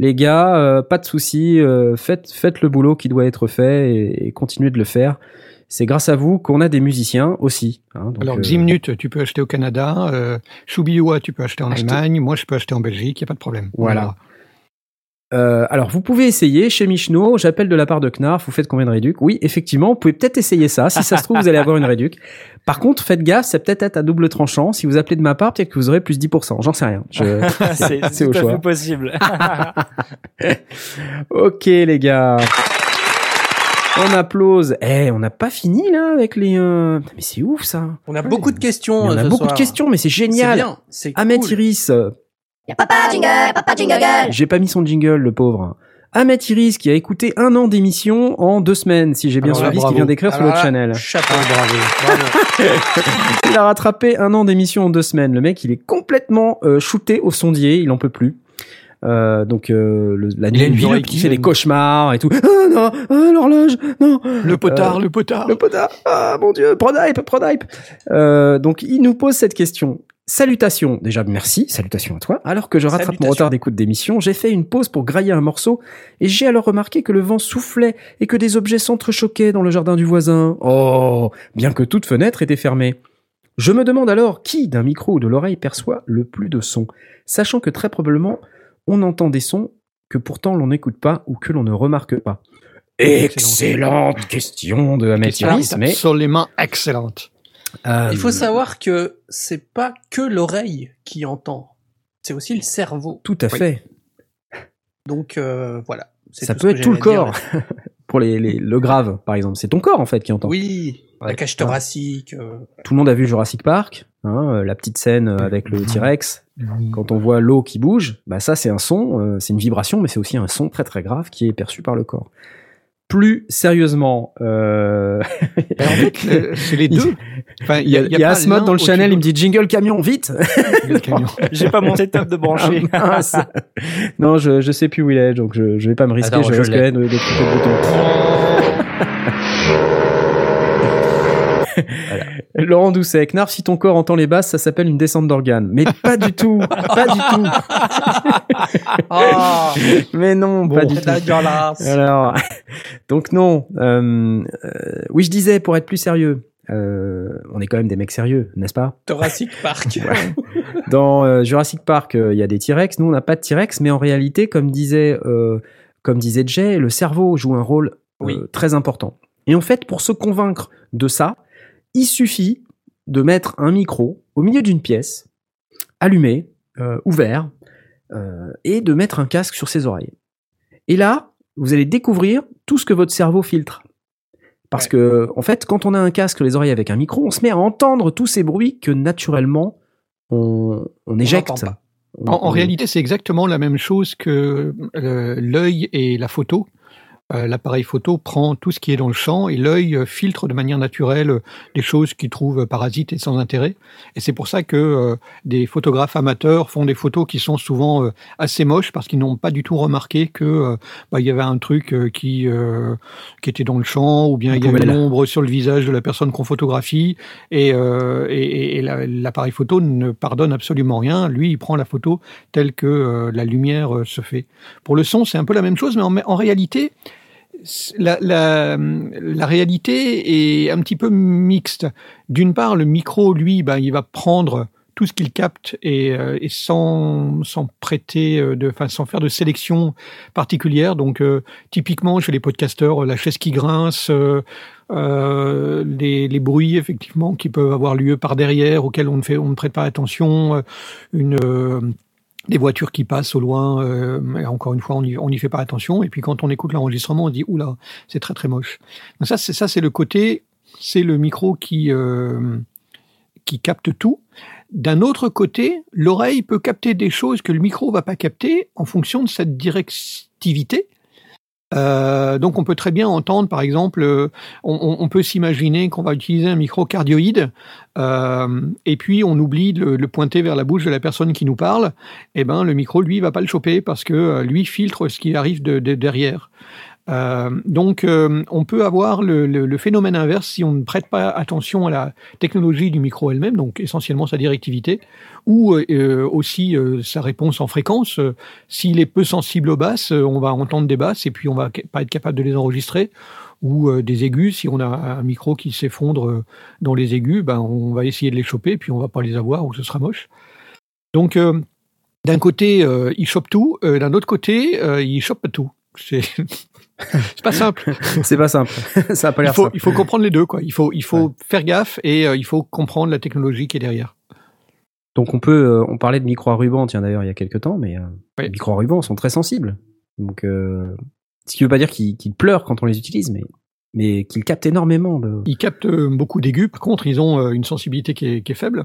euh, les gars, euh, pas de souci. euh, faites, faites le boulot qui doit être fait et, et continuez de le faire. C'est grâce à vous qu'on a des musiciens aussi. hein, donc, Alors, euh, Zimnut, tu peux acheter au Canada. Euh, Choubiloua, tu peux acheter en Acheter. Allemagne. Moi, je peux acheter en Belgique. Il n'y a pas de problème. Voilà. Euh, alors, vous pouvez essayer chez Michno. J'appelle de la part de Knarf. Vous faites combien de réduc Oui, effectivement, vous pouvez peut-être essayer ça. Si ça se trouve, vous allez avoir une réduc. Par contre, faites gaffe, c'est peut-être être à double tranchant. Si vous appelez de ma part, peut-être que vous aurez plus 10%. J'en sais rien. Je- [LAUGHS] [LAUGHS] c'est au choix. fait possible. [LAUGHS] ok, les gars. On applause. Eh, on n'a pas fini là avec les. euh, Mais c'est ouf ça. On a beaucoup de questions. Euh, a ce beaucoup soir. de questions, mais c'est C'est génial. bien. C'est Ahmed cool. Iris, papa jingle, papa jingle j'ai pas mis son jingle, le pauvre. Ahmed Iris qui a écouté un an d'émission en deux semaines, si j'ai bien Alors là, suivi ce qu'il bravo. vient d'écrire sur Alors notre là, channel. Chapeau. bravo, [LAUGHS] bravo. Il a rattrapé un an d'émission en deux semaines. Le mec, il est complètement euh, shooté au sondier, il en peut plus. Euh, donc euh, le- la nuit, il, fait des cauchemars et tout. Ah non, ah, l'horloge, non. Le potard, Euh, le potard. Le potard, ah mon dieu, Prodype, Prodype. Euh, donc il nous pose cette question. Salutations, déjà merci, salutations à toi. Alors que je rattrape mon retard d'écoute d'émission, j'ai fait une pause pour grailler un morceau et j'ai alors remarqué que le vent soufflait et que des objets s'entrechoquaient dans le jardin du voisin. Oh, bien que toute fenêtre était fermée. Je me demande alors qui d'un micro ou de l'oreille perçoit le plus de sons, sachant que très probablement on entend des sons que pourtant l'on n'écoute pas ou que l'on ne remarque pas. Excellente question de Iris, mais absolument excellente. Euh, Il faut savoir que c'est pas que l'oreille qui entend, c'est aussi le cerveau. tout à Oui. fait. Donc euh, voilà. C'est Ça peut être tout le corps. [LAUGHS] Pour les, les- le grave, par exemple, c'est ton corps en fait qui entend. Oui, Ouais. la cage thoracique. euh, Tout le monde a vu Jurassic Park, hein, la petite scène avec le T-Rex. Quand on voit l'eau qui bouge, bah ça c'est un son, euh, c'est une vibration, mais c'est aussi un son très très grave qui est perçu par le corps. Plus sérieusement, euh... [LAUGHS] En fait, [LAUGHS] euh, c'est les deux. Enfin, il y a, y a Asmod dans le de il me dit jingle camion, vite. [LAUGHS] J'ai pas mon setup de branché. Ah, mince. Non, je, je sais plus où il est, donc je, je vais pas me risquer, Attends, je je risquerais de, de couper le bouton. Laurent Doucet, Knarf, si ton corps entend les basses, ça s'appelle une descente d'organes. Mais pas du tout, pas du tout. Ah, [LAUGHS] Mais non, pas du tout. Alors, donc non. euh, euh, oui, je disais pour être plus sérieux. euh, on est quand même des mecs sérieux, n'est-ce pas? Thoracic Park. [LAUGHS] Dans euh, Jurassic Park, il y a des T-Rex. Nous, on n'a pas de T-Rex, mais en réalité, comme disait, comme disait Jay, le cerveau joue un rôle Oui. très important. Et en fait, pour se convaincre de ça, il suffit de mettre un micro au milieu d'une pièce, allumé, euh, ouvert, euh, et de mettre un casque sur ses oreilles. Et là, vous allez découvrir tout ce que votre cerveau filtre. Parce Ouais. que, en fait, quand on a un casque les oreilles avec un micro, on se met à entendre tous ces bruits que naturellement on, on éjecte. On- En, réalité, c'est exactement la même chose que euh, l'œil et la photo. Euh, L'appareil photo prend tout ce qui est dans le champ et l'œil euh, filtre de manière naturelle euh, les choses qu'il trouve parasites et sans intérêt. Et c'est pour ça que euh, des photographes amateurs font des photos qui sont souvent euh, assez moches parce qu'ils n'ont pas du tout remarqué que euh, bah, il y avait un truc qui euh, qui était dans le champ ou bien il y avait l'ombre sur le visage de la personne qu'on photographie et, euh, et, et- et la- l'appareil photo ne pardonne absolument rien. Lui, il prend la photo telle que la lumière se fait. Pour le son, c'est un peu la même chose, mais en, en réalité, la, la, la réalité est un petit peu mixte. D'une part, le micro, lui, ben, il va prendre tout ce qu'il capte et, euh, et sans, sans prêter, euh, de, enfin, sans faire de sélection particulière. Donc, euh, typiquement, chez les podcasteurs, la chaise qui grince, euh, euh, les, les bruits effectivement qui peuvent avoir lieu par derrière, auxquels on ne fait, on ne prête pas attention, euh, une des voitures qui passent au loin, euh, encore une fois, on n'y on n'y fait pas attention. Et puis quand on écoute l'enregistrement, on dit oula, c'est très très moche. Donc ça, c'est ça, c'est le côté, c'est le micro qui euh, qui capte tout. D'un autre côté, l'oreille peut capter des choses que le micro va pas capter en fonction de sa directivité. Euh, donc on peut très bien entendre, par exemple, euh, on, peut s'imaginer qu'on va utiliser un micro cardioïde euh, et puis on oublie de le, pointer vers la bouche de la personne qui nous parle. Et ben le micro lui va pas le choper parce que lui filtre ce qui arrive de, de- derrière. Euh, donc euh, on peut avoir le, phénomène inverse si on ne prête pas attention à la technologie du micro elle-même, donc essentiellement sa directivité, ou euh, aussi sa réponse en fréquence. S'il est peu sensible aux basses, on va entendre des basses et puis on va pas être capable de les enregistrer. Ou des aigus, si on a un micro qui s'effondre dans les aigus, ben on va essayer de les choper, puis on va pas les avoir ou ce sera moche. Donc d'un côté, il chope tout, d'un autre côté, il chope pas tout. [LAUGHS] [LAUGHS] c'est pas simple. [LAUGHS] C'est pas simple. [LAUGHS] ça a pas Il l'air faut, simple. il faut comprendre les deux, quoi. Il faut, il faut faire gaffe et euh, il faut comprendre la technologie qui est derrière. Donc on peut, euh, on parlait de micro à ruban, tiens d'ailleurs il y a quelques temps, mais euh, Oui. les micros à ruban sont très sensibles. Donc euh, ce qui veut pas dire qu'ils qu'ils pleurent quand on les utilise, mais mais qu'ils captent énormément de. Ils captent euh, beaucoup d'aigus. Par contre, ils ont une sensibilité qui est, qui est faible.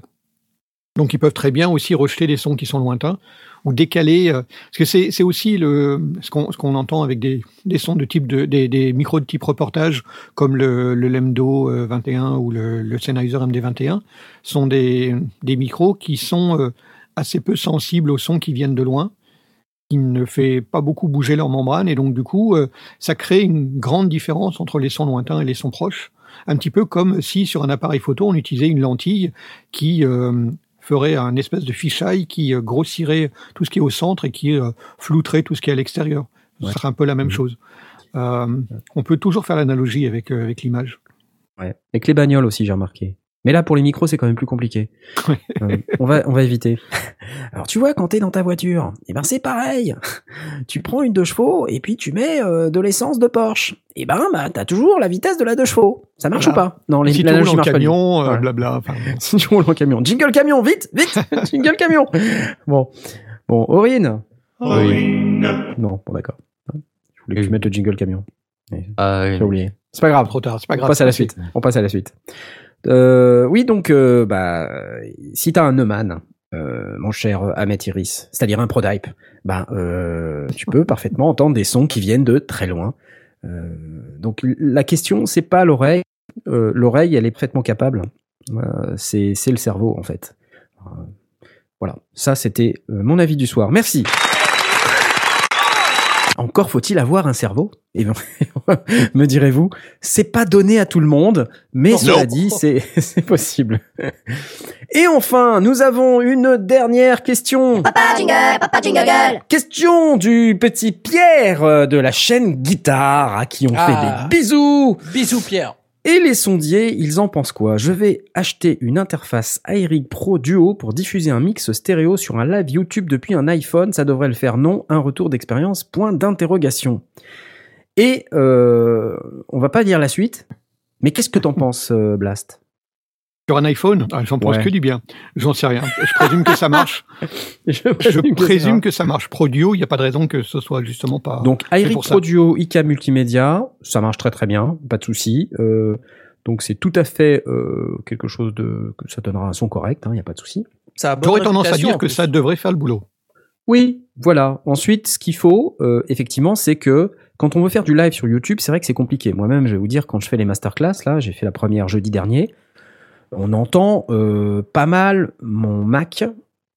Donc, ils peuvent très bien aussi rejeter des sons qui sont lointains ou décaler. euh, parce que c'est aussi le ce qu'on entend avec des des sons de type de des, micros de type reportage comme le le Lemdo euh, 21 ou le le Sennheiser MD21 sont des des micros qui sont euh, assez peu sensibles aux sons qui viennent de loin qui ne fait pas beaucoup bouger leur membrane et donc du coup euh, ça crée une grande différence entre les sons lointains et les sons proches un petit peu comme si sur un appareil photo on utilisait une lentille qui euh, ferait un espèce de fisheye qui euh, grossirait tout ce qui est au centre et qui euh, flouterait tout ce qui est à l'extérieur. Ce Ouais. serait un peu la même Mhm. chose. Euh, on peut toujours faire l'analogie avec, euh, avec l'image. Ouais. Avec les bagnoles aussi, j'ai remarqué. Mais là, pour les micros, c'est quand même plus compliqué. [LAUGHS] Euh, on va, on va éviter. Alors, tu vois, quand t'es dans ta voiture, eh ben, c'est pareil. Tu prends une 2 chevaux et puis tu mets euh, de l'essence de Porsche. Et ben, bah, t'as toujours la vitesse de la 2 chevaux. Ça marche Voilà. ou pas? Non, les, si tu roules en camion, euh, Voilà. blabla. enfin, bon. [LAUGHS] Si tu roules en camion. Jingle camion, vite, vite! [LAUGHS] Jingle camion! Bon. Bon, Aurine. Non, bon, d'accord. Je voulais que je mette le jingle camion. Ah, oui. J'ai oublié. C'est pas grave. Trop tard, c'est pas On grave. passe à la suite. On passe à la suite. Euh, oui, donc, euh, bah, si t'as un Neumann, euh, mon cher Ahmet Iris, c'est-à-dire un Prodype, bah, euh, tu peux parfaitement entendre des sons qui viennent de très loin. Euh, donc, la question, c'est pas l'oreille. L'oreille, elle est parfaitement capable. C'est, le cerveau, en fait. Voilà. Ça, c'était mon avis du soir. Merci. Encore faut-il avoir un cerveau? Et ben, [LAUGHS] me direz-vous, c'est pas donné à tout le monde, mais Non. cela dit, c'est [LAUGHS] c'est possible. Et enfin, nous avons une dernière question. Papa Jingle, Papa Jingle Girl. Question du petit Pierre euh, de la chaîne Guitare, à qui on Ah. fait des bisous. Bisous Pierre. Et les sondiers, ils en pensent quoi? Je vais acheter une interface iRig Pro Duo pour diffuser un mix stéréo sur un live YouTube depuis un iPhone. Ça devrait le faire, non? Un retour d'expérience? Point d'interrogation. Et euh, on va pas dire la suite. Mais qu'est-ce que t'en [LAUGHS] penses, euh, Blast? Sur un iPhone, ah, j'en pense Ouais. que du bien. J'en sais rien. Je présume que ça marche. [LAUGHS] Je Je présume que que ça marche. Pro-Duo, il n'y a pas de raison que ce soit justement pas. Donc c'est iRig pour ça. Pro Duo IK Multimédia, ça marche très très bien, pas de souci. Euh, donc c'est tout à fait euh, quelque chose de que ça donnera un son correct, il n'y a pas de souci. Ça a bonne J'aurais tendance à dire que ça devrait faire le boulot. Oui, voilà. Ensuite, ce qu'il faut, euh, effectivement, c'est que quand on veut faire du live sur YouTube, c'est vrai que c'est compliqué. Moi-même, je vais vous dire, quand je fais les masterclass, là, j'ai fait la première jeudi dernier, on entend euh, pas mal mon Mac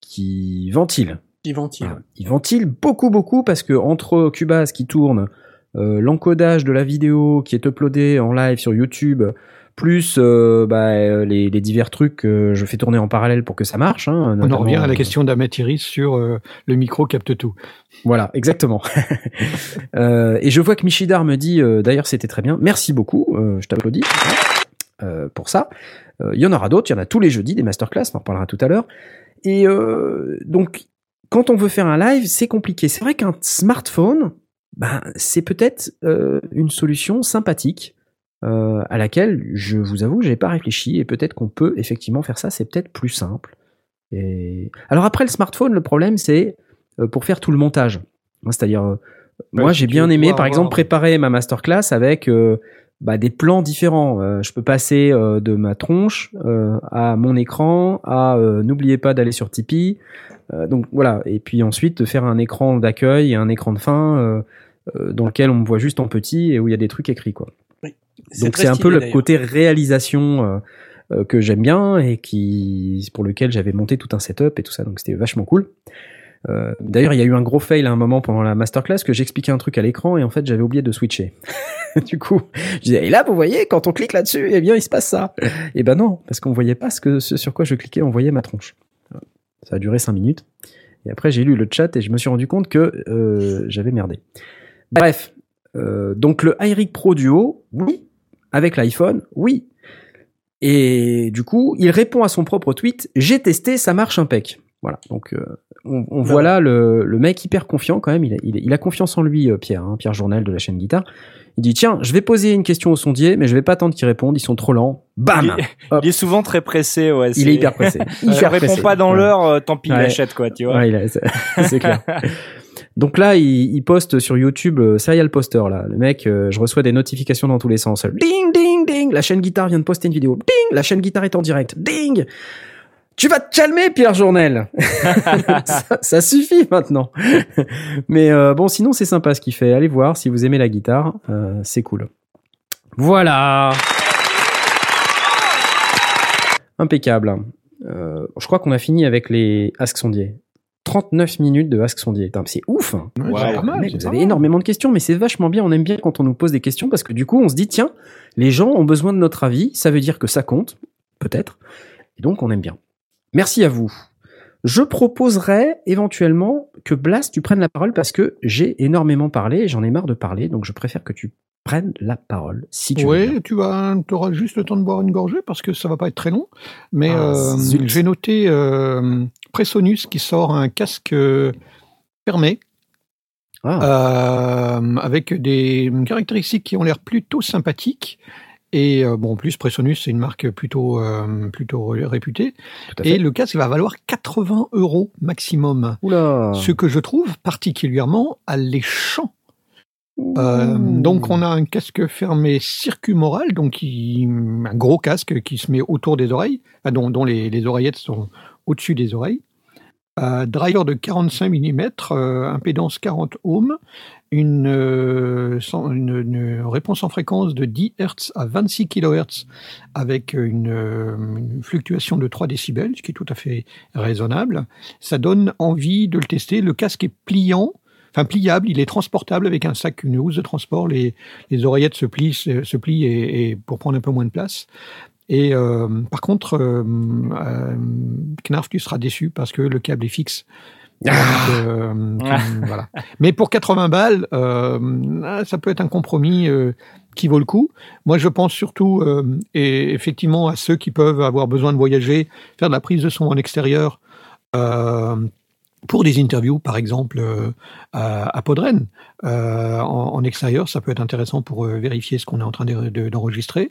qui ventile. Qui ventile. Il ventile beaucoup, beaucoup parce que entre Cubase qui tourne, euh, l'encodage de la vidéo qui est uploadée en live sur YouTube, plus euh, bah, les, les divers trucs que je fais tourner en parallèle pour que ça marche. hein, On en revient à la question d'Ahmet Iris sur euh, le micro capte tout. voilà, exactement. [LAUGHS] Euh, et je vois que Michidar me dit, euh, d'ailleurs c'était très bien, merci beaucoup, euh, je t'applaudis euh, pour ça. Euh, Il y en aura d'autres, il y en a tous les jeudis des masterclass, on en reparlera tout à l'heure. Et euh, donc, quand on veut faire un live, c'est compliqué. C'est vrai qu'un smartphone, ben, c'est peut-être euh, une solution sympathique euh, à laquelle, je vous avoue, j'ai pas réfléchi et peut-être qu'on peut effectivement faire ça. C'est peut-être plus simple. Et alors après le smartphone, le problème c'est euh, pour faire tout le montage. Hein, C'est-à-dire, euh, moi j'ai bien aimé, par exemple, préparer ma masterclass avec euh, bah, des plans différents. Euh, je peux passer euh, de ma tronche euh, à mon écran, à euh, n'oubliez pas d'aller sur Tipeee. Euh, donc voilà, et puis ensuite de faire un écran d'accueil et un écran de fin euh, euh, dans lequel on me voit juste en petit et où il y a des trucs écrits quoi. Donc très c'est un peu le côté réalisation euh, euh, que j'aime bien et qui pour lequel j'avais monté tout un setup et tout ça, donc c'était vachement cool. Euh, D'ailleurs, il y a eu un gros fail à un moment pendant la masterclass que j'expliquais un truc à l'écran et en fait j'avais oublié de switcher. [LAUGHS] du coup, je disais et là vous voyez quand on clique là-dessus, eh bien il se passe ça. Et ben non, parce qu'on voyait pas ce que ce sur quoi je cliquais, on voyait ma tronche. Ça a duré cinq minutes et après j'ai lu le chat et je me suis rendu compte que euh, j'avais merdé. Bref, euh, donc le iRig Pro Duo, oui. Avec l'iPhone, oui. Et du coup, il répond à son propre tweet J'ai testé, ça marche impec. Voilà. Donc, euh, on, on voit là le, le mec hyper confiant quand même. Il a, il a- il a confiance en lui, euh, Pierre, hein, Pierre Journal de la chaîne Guitare. Il dit Tiens, je vais poser une question au sondier, mais je vais pas attendre qu'ils répondent. Ils sont trop lents. Bam Il est, il est souvent très pressé, ouais. Il est hyper pressé. [LAUGHS] Il Hyper répond pas dans Ouais. l'heure, euh, tant pis, il Ouais. achète, quoi, tu vois. Ouais, c'est [LAUGHS] c'est clair. Donc là, il, il poste sur YouTube euh, Serial Poster là. Le mec, euh, je reçois des notifications dans tous les sens. Ding ding ding, la chaîne guitare vient de poster une vidéo. Ding, la chaîne guitare est en direct. Ding. Tu vas te calmer, Pierre Journel. [LAUGHS] ça, ça suffit maintenant. Mais euh, bon, sinon c'est sympa ce qu'il fait. Allez voir si vous aimez la guitare, euh, c'est cool. Voilà. Impeccable. Euh, je crois qu'on a fini avec les Ask Sondier. 39 minutes de Ask Sondier. C'est ouf. hein. Ouais, Wow. c'est pas mal, Mec, c'est vous avez énormément de questions, mais c'est vachement bien. On aime bien quand on nous pose des questions parce que du coup, on se dit tiens, les gens ont besoin de notre avis. Ça veut dire que ça compte, peut-être. Et donc, on aime bien. Merci à vous. Je proposerais éventuellement que Blast, tu prennes la parole parce que j'ai énormément parlé et j'en ai marre de parler. Donc, je préfère que tu prennes la parole si tu veux. bien. Oui, tu vas, auras juste le temps de boire une gorgée parce que ça va pas être très long. Mais Ah, euh, j'ai noté euh, Presonus qui sort un casque euh, fermé Ah, euh, avec des caractéristiques qui ont l'air plutôt sympathiques. Et euh, bon, en plus, Presonus, c'est une marque plutôt, euh, plutôt réputée. Et le casque va valoir 80 euros maximum. Oula. Ce que je trouve particulièrement alléchant. Euh, donc on a un casque fermé circumoral, donc qui, un gros casque qui se met autour des oreilles, dont, dont les, les oreillettes sont au-dessus des oreilles. Driver de 45 mm, impédance 40 ohms, une, euh, une- réponse en fréquence de 10 Hz à 26 kHz avec une, euh, une fluctuation de 3 décibels, ce qui est tout à fait raisonnable. Ça donne envie de le tester. Le casque est pliant, enfin pliable, il est transportable avec un sac, une housse de transport. Les, oreillettes se plient, se, plient pour prendre un peu moins de place. Et euh, par contre, euh, euh, Knarf, tu seras déçu parce que le câble est fixe. Donc, euh, tu- [LAUGHS] voilà. Mais pour 80 balles, euh, ça peut être un compromis euh, qui vaut le coup. Moi, je pense surtout, et effectivement, à ceux qui peuvent avoir besoin de voyager, faire de la prise de son en extérieur. Pour des interviews, par exemple, euh, à, à Podren, euh, en, en extérieur, ça peut être intéressant pour euh, vérifier ce qu'on est en train de- de- d'enregistrer,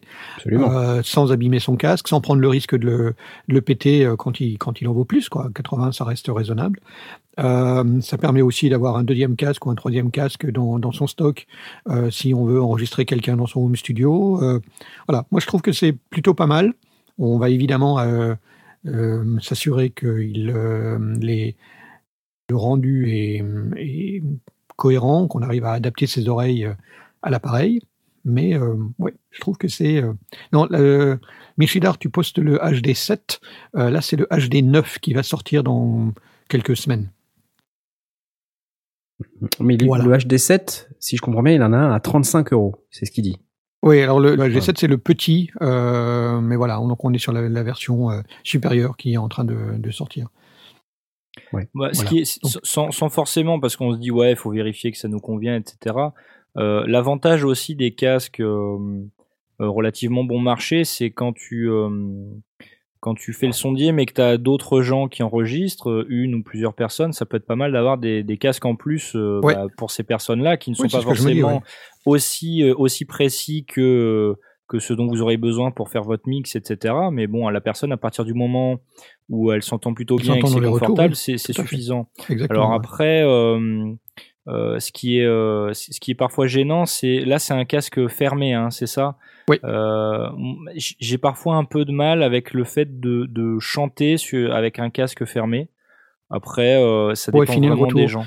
euh, sans abîmer son casque, sans prendre le risque de le, de le péter quand il, quand il en vaut plus. Quoi. 80, ça reste raisonnable. Ça permet aussi d'avoir un deuxième casque ou un troisième casque dans, dans son stock si on veut enregistrer quelqu'un dans son home studio. Voilà, moi je trouve que c'est plutôt pas mal. On va évidemment s'assurer que il, les, le rendu est, est cohérent, qu'on arrive à adapter ses oreilles euh, à l'appareil. Mais euh, ouais, je trouve que c'est. euh, Non, euh, Michidar, tu postes le HD7. Euh, là, c'est le HD9 qui va sortir dans quelques semaines. Mais le- voilà. le HD7, si je comprends bien, il en a un à 35 euros. C'est ce qu'il dit. Oui, alors le, le HD7, c'est le petit. mais voilà, on- donc on est sur la, la version supérieure qui est en train de, de sortir. Bah, ce Voilà. qui est, Donc- sans, sans forcément, parce qu'on se dit, ouais, il faut vérifier que ça nous convient, etc. Euh, L'avantage aussi des casques euh, relativement bon marché, c'est quand tu, euh, quand tu fais le sondier, mais que tu as d'autres gens qui enregistrent, euh, une ou plusieurs personnes, ça peut être pas mal d'avoir des, des casques en plus Ouais. bah, pour ces personnes-là qui ne sont Oui, pas dis, forcément ouais. aussi, aussi précis que que ce dont vous aurez besoin pour faire votre mix, etc. Mais bon, à la personne, à partir du moment où elle s'entend plutôt bien et que c'est confortable, oui, c'est suffisant. Alors ouais. après, euh, euh, ce qui est euh, ce qui est parfois gênant, c'est là c'est un casque fermé, hein, c'est ça? Oui. J'ai parfois un peu de mal avec le fait de, de chanter sur, avec un casque fermé. Après, ça dépend le vraiment des gens.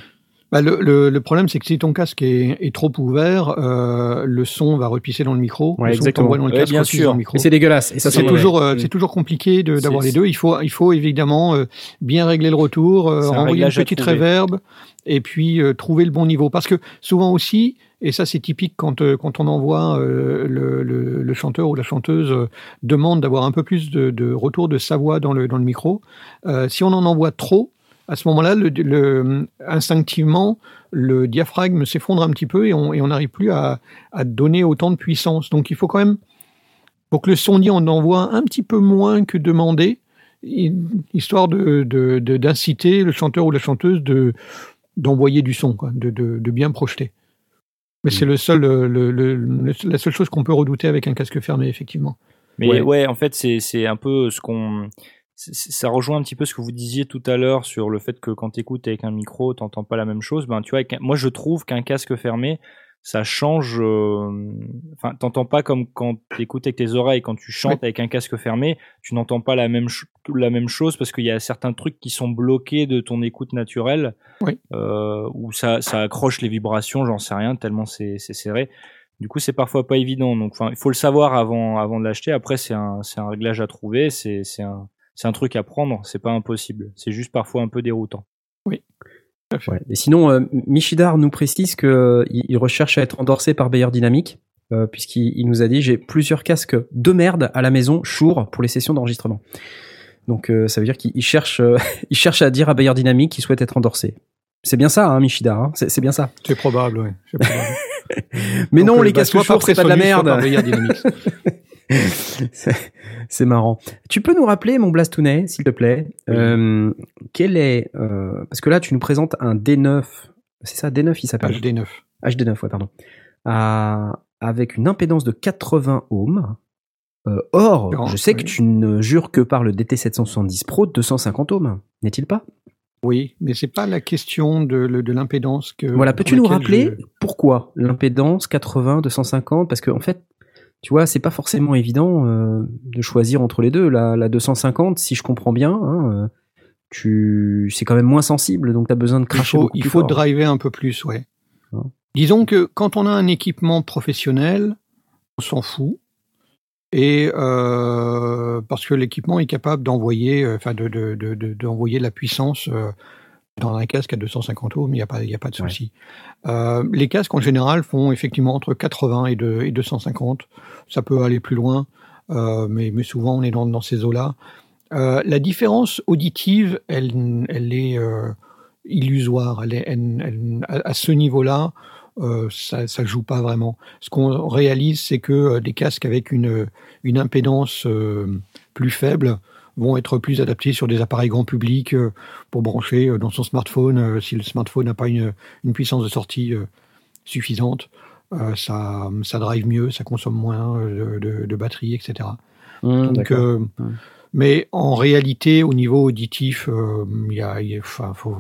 Bah, le, le, le problème, c'est que si ton casque est, est trop ouvert, euh, le son va repisser dans le micro. Ouais, le son exactement. t'envoie dans le Ouais, casque bien repisse sûr. dans le micro. Et c'est dégueulasse. Et ça, C'est c'est toujours, euh, Mm. c'est toujours compliqué de- d'avoir les deux. Il faut, il faut évidemment euh, bien régler le retour, euh, un renvoyer une petite réverb, et puis euh, trouver le bon niveau. Parce que souvent aussi, et ça c'est typique quand, euh, quand on envoie euh, le, le, le chanteur ou la chanteuse euh, demande d'avoir un peu plus de, de retour de sa voix dans le, dans le micro. Euh, si on en envoie trop, à ce moment-là, le, le- instinctivement, le diaphragme s'effondre un petit peu et on n'arrive plus à, à donner autant de puissance. Donc il faut quand même, pour que le sondier en envoie un petit peu moins que demandé, hi- histoire de de- de- d'inciter le chanteur ou la chanteuse de d'envoyer du son, quoi, de, de, de bien projeter. Mais c'est le seul, le- le- le- la seule chose qu'on peut redouter avec un casque fermé, effectivement. Mais Ouais. ouais, en fait, c'est c'est un peu ce qu'on. Ça rejoint un petit peu ce que vous disiez tout à l'heure sur le fait que quand tu écoutes avec un micro, t'entends pas la même chose. Ben, tu vois, un- moi je trouve qu'un casque fermé, ça change. euh, Enfin, t'entends pas comme quand tu écoutes avec tes oreilles. Quand tu chantes avec un casque fermé, tu n'entends pas la même la même chose parce qu'il y a certains trucs qui sont bloqués de ton écoute naturelle, Oui. euh, où ça, ça accroche les vibrations, j'en sais rien, tellement c'est serré. Du coup, c'est parfois pas évident. Donc, il faut le savoir avant, avant de l'acheter. Après, c'est un, un réglage à trouver. C'est un, c'est un truc à prendre. C'est pas impossible. C'est juste parfois un peu déroutant. Ouais. Et sinon, euh, Michidar nous précise que il il recherche à être endorsé par Bayer Dynamic, euh, puisqu'il il nous a dit j'ai plusieurs casques de merde à la maison, Shure, pour les sessions d'enregistrement. Donc euh, ça veut dire qu'il il cherche, euh, [LAUGHS] il cherche à dire à Bayer Dynamic qu'il souhaite être endorsé. C'est bien ça, hein, Michidar. hein c'est c'est bien ça. C'est probable, oui. C'est probable. [LAUGHS] Mais Donc, non, euh, les bah, casques Shure, c'est pas de la merde. [LAUGHS] C'est- marrant. Tu peux nous rappeler, mon Blastounet, s'il te plaît, Oui. euh, quel est... euh, parce que là, tu nous présentes un D9, c'est ça, D9 il s'appelle? HD9. HD9, ouais, pardon. À- avec une impédance de 80 ohms. Euh, or, je sais oui. que tu ne jures que par le DT770 Pro de 250 ohms, n'est-il pas? Oui, mais c'est pas la question de, l'impédance que. Voilà, peux-tu nous rappeler je- pourquoi l'impédance 80, 250 Parce que en fait, tu vois, c'est pas forcément évident euh, de choisir entre les deux. La, la 250, si je comprends bien, hein, euh, tu, c'est quand même moins sensible, donc tu as besoin de Il cracher faut, beaucoup il faut driver un peu plus, ouais. Hein. Disons que quand on a un équipement professionnel, on s'en fout. Et euh, parce que l'équipement est capable d'envoyer, euh, enfin de, de, la puissance dans un casque à 250 ohms, il n'y il a pas de souci. Euh, les casques en général font effectivement entre 80 et, et 250. Ça peut aller plus loin, euh, mais, souvent on est dans, ces eaux-là. Euh, la différence auditive, elle, est illusoire. À, ce niveau-là, ça, ça joue pas vraiment. Ce qu'on réalise, c'est que des casques avec une, impédance plus faible vont être plus adaptés sur des appareils grand public euh, pour brancher euh, dans son smartphone. euh, si le smartphone n'a pas une, une puissance de sortie suffisante, ça, ça drive mieux, ça consomme moins de, de- de batterie, etc. Hum, Donc, euh, mais en réalité, au niveau auditif, euh, y a, il y a- enfin, faut,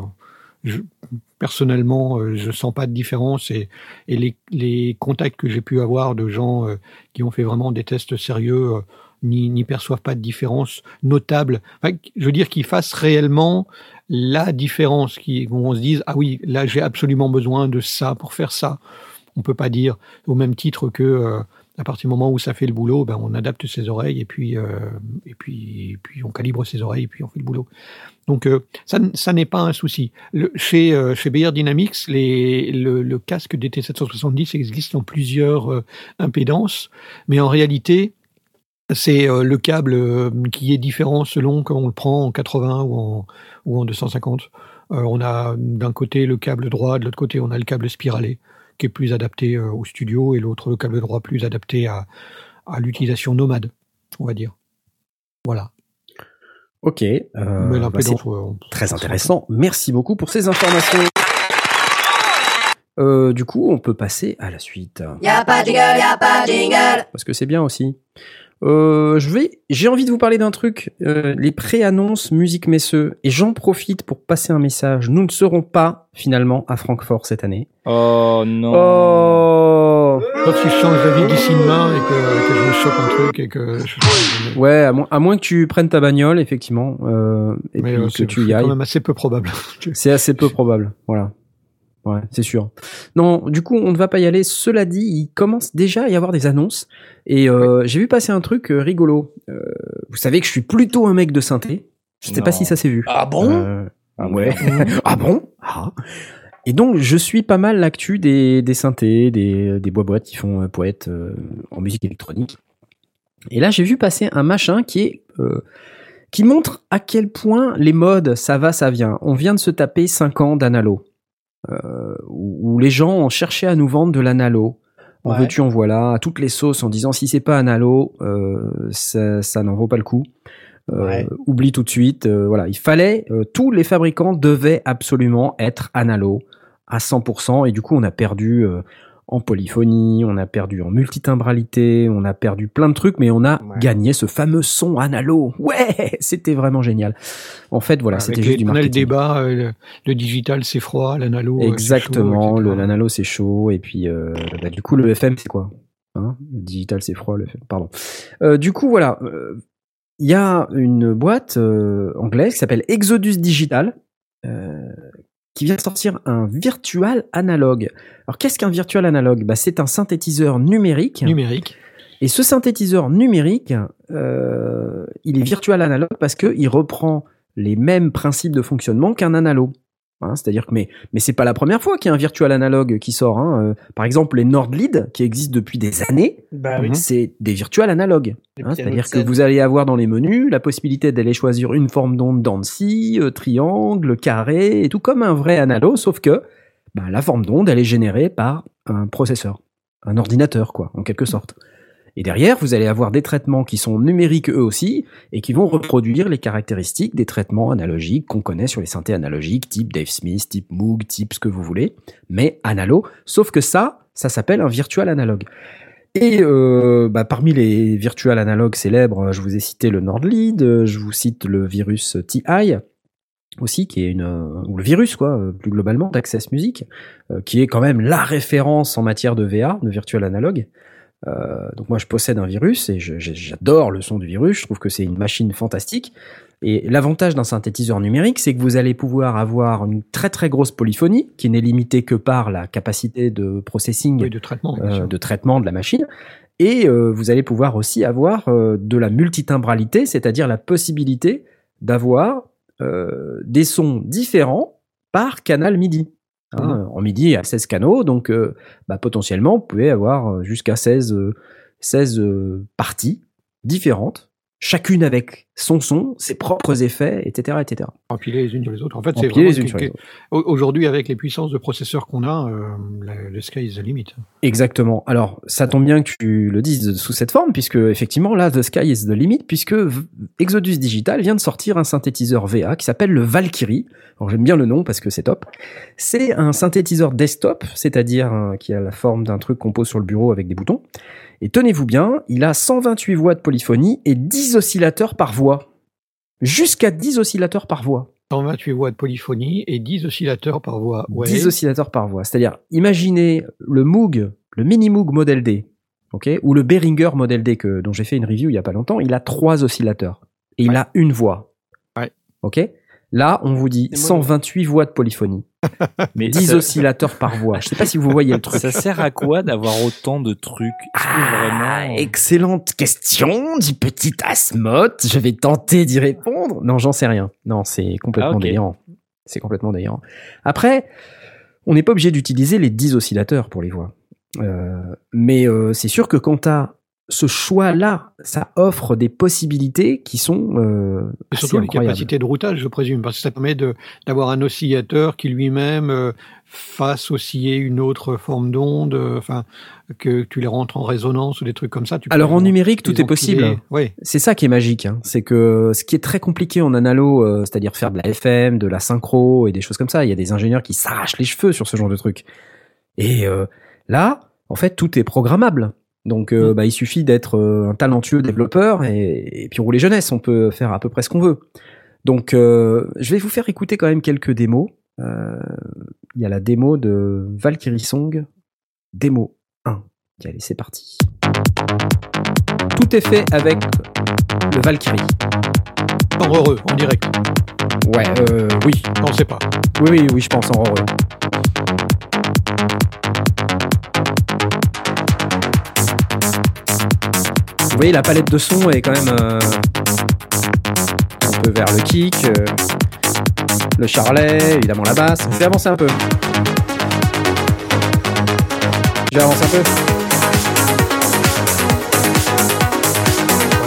je- personnellement, euh, je sens pas de différence et, et les, les contacts que j'ai pu avoir de gens qui ont fait vraiment des tests sérieux n'y perçoivent pas de différence notable. Je veux dire qu'ils fassent réellement la différence, qui, on se dise ah oui, là j'ai absolument besoin de ça pour faire ça. On peut pas dire au même titre que euh, à partir du moment où ça fait le boulot, ben on adapte ses oreilles et puis euh, et puis et puis on calibre ses oreilles et puis on fait le boulot. Donc euh, ça, ça n'est pas un souci. Chez euh, chez Bayer Dynamics, les, le, le casque DT770 existe en plusieurs euh, impédances, mais en réalité c'est euh, le câble euh, qui est différent selon qu'on le prend en 80 ou en ou en 250. Euh, on a d'un côté le câble droit, de l'autre côté on a le câble spiralé qui est plus adapté au studio et l'autre le câble droit plus adapté à, à l'utilisation nomade, on va dire. Voilà. Ok. euh, bah, très intéressant. Merci beaucoup pour ces informations. Euh, du coup, on peut passer à la suite. Y'a pas de jingle, y'a pas de jingle. parce que c'est bien aussi. Euh, je vais, j'ai envie de vous parler d'un truc, euh, les pré-annonces musique Messeux, et j'en profite pour passer un message. Nous ne serons pas finalement à Francfort cette année. Oh non. Oh, Sauf si je change d'avis d'ici demain et que, que je me chope un truc et que je... ouais, à moins, à moins que tu prennes ta bagnole, effectivement, euh, et Mais puis euh, que c'est tu y c'est ailles. quand même assez peu probable. C'est assez peu probable, voilà. Ouais, c'est sûr. Non, du coup, on ne va pas y aller. Cela dit, il commence déjà à y avoir des annonces. Et euh, j'ai vu passer un truc euh, rigolo. Euh, vous savez que je suis plutôt un mec de synthé. Je sais pas si ça s'est vu. Ah bon? Euh, ah ouais. [LAUGHS] ah bon? Ah. Et donc, je suis pas mal l'actu des, des synthés, des, des bois-boîtes qui font poète en musique électronique. Et là, j'ai vu passer un machin qui est... euh, qui montre à quel point les modes, ça va, ça vient. On vient de se taper 5 ans d'analo. Euh, où, où les gens ont cherché à nous vendre de l'analo. En Ouais. veux-tu, en voilà, à toutes les sauces, en disant si c'est pas analo, euh, ça, ça n'en vaut pas le coup. Euh, Ouais. Oublie tout de suite. voilà, il fallait, tous les fabricants devaient absolument être analo à 100%, et du coup, on a perdu en polyphonie, on a perdu en multitimbralité, on a perdu plein de trucs, mais on a Ouais. gagné ce fameux son analo. Ouais, c'était vraiment génial. En fait, voilà, c'était juste du on a le marketing. débat, euh, le, digital c'est froid, l'analo. euh, c'est Exactement, chaud, le etc. l'analo c'est chaud et puis euh, bah, du coup le FM c'est quoi hein? Le digital c'est froid, le FM, pardon. Euh, du coup voilà, euh, il y a une boîte euh, anglaise qui s'appelle Exodus Digital, euh, qui vient sortir un virtual analogue. Alors qu'est-ce qu'un virtual analogue? Bah, C'est un synthétiseur numérique. Numérique. Et ce synthétiseur numérique, euh, il est virtual analogue parce qu'il reprend les mêmes principes de fonctionnement qu'un analogue. Hein, C'est-à-dire que mais mais c'est pas la première fois qu'il y a un virtual analogue qui sort. Hein. Euh, Par exemple, les Nordlead qui existent depuis des années, Bah oui. c'est des virtual analogues. Hein, C'est-à-dire que vous allez avoir dans les menus la possibilité d'aller choisir une forme d'onde scie, euh, triangle, carré, et tout comme un vrai analo, sauf que bah, la forme d'onde, elle est générée par un processeur, un ordinateur, quoi, en quelque sorte. Et derrière, vous allez avoir des traitements qui sont numériques eux aussi, et qui vont reproduire les caractéristiques des traitements analogiques qu'on connaît sur les synthés analogiques, type Dave Smith, type Moog, type ce que vous voulez, mais analo, sauf que ça, ça s'appelle un virtual analogue. Et euh, bah, parmi les virtual analogues célèbres, je vous ai cité le Nordlead, je vous cite le virus TI aussi, qui est une euh, ou le virus quoi, euh, plus globalement d'Access Music, euh, qui est quand même la référence en matière de VA, de virtual analogue. Euh, donc moi je possède un virus et j'adore le son du virus, je trouve que c'est une machine fantastique. Et l'avantage d'un synthétiseur numérique, c'est que vous allez pouvoir avoir une très très grosse polyphonie qui n'est limitée que par la capacité de processing Oui, de traitement. bien euh, de traitement de la machine. Et euh, vous allez pouvoir aussi avoir de la multitimbralité, c'est-à-dire la possibilité d'avoir des sons différents par canal MIDI. Hein, En MIDI, il y a 16 canaux, donc euh, bah, potentiellement, vous pouvez avoir euh, jusqu'à 16, euh, 16 euh, parties différentes, chacune avec son son, ses propres effets, etc. etc. Empilées les unes sur les autres. En fait, c'est les unes sur aujourd'hui avec les puissances de processeurs qu'on a, euh, le sky is the limit. Exactement. Alors, ça tombe bien que tu le dises sous cette forme, puisque effectivement, là, the sky is the limit, puisque Exodus Digital vient de sortir un synthétiseur VA qui s'appelle le Valkyrie. Alors, j'aime bien le nom parce que c'est top. C'est un synthétiseur desktop, c'est-à-dire euh, qui a la forme d'un truc qu'on pose sur le bureau avec des boutons. Et tenez-vous bien, il a 128 voix de polyphonie et 10 oscillateurs par voix. Jusqu'à 10 oscillateurs par voix. 128 voix de polyphonie et 10 oscillateurs par voix. Ouais. 10 oscillateurs par voix. C'est-à-dire, imaginez le Moog, le mini Moog Model D, ok, ou le Behringer Model D que, dont j'ai fait une review il y a pas longtemps, il a trois oscillateurs et il a une voix. Ouais. Ok. Là, on vous dit C'est mono. 128 voix de polyphonie, Mais 10 ça, oscillateurs par voix. Je sais pas si vous voyez le truc. ça sert à quoi d'avoir autant de trucs? Ah, vraiment... excellente question du petit Asmoth. Je vais tenter d'y répondre. Non, j'en sais rien. Non, c'est complètement Ah, délirant. C'est complètement délirant. Après, on n'est pas obligé d'utiliser les 10 oscillateurs pour les voix. Euh, mais euh, c'est sûr que quand tu as ce choix-là, ça offre des possibilités qui sont euh, Et assez surtout les capacités de routage, je présume, parce que ça permet d'avoir un oscillateur qui lui-même euh, fasse osciller une autre forme d'onde, euh, enfin que tu les rentres en résonance ou des trucs comme ça. Tu Alors en numérique, tout est possible. Oui, C'est ça qui est magique, hein. c'est que ce qui est très compliqué en analo, euh, c'est-à-dire faire de la FM, de la synchro et des choses comme ça, il y a des ingénieurs qui s'arrachent les cheveux sur ce genre de trucs. Et euh, là, en fait, tout est programmable. Donc, euh, Mm. bah, il suffit d'être euh, un talentueux développeur et, et puis rouler jeunesse, on peut faire à peu près ce qu'on veut. Donc, euh, je vais vous faire écouter quand même quelques démos. Euh, Il y a la démo de Valkyrie Song, démo 1. Allez, c'est parti. Tout est fait avec le Valkyrie. en heureux, en direct. Ouais, euh, oui. Non, c'est pas. Oui, oui, oui, je pense en heureux. Voyez, la palette de son est quand même euh, un peu vers le kick, euh, le charlet, évidemment la basse. Je vais avancer un peu. Je vais avancer un peu. Ouais,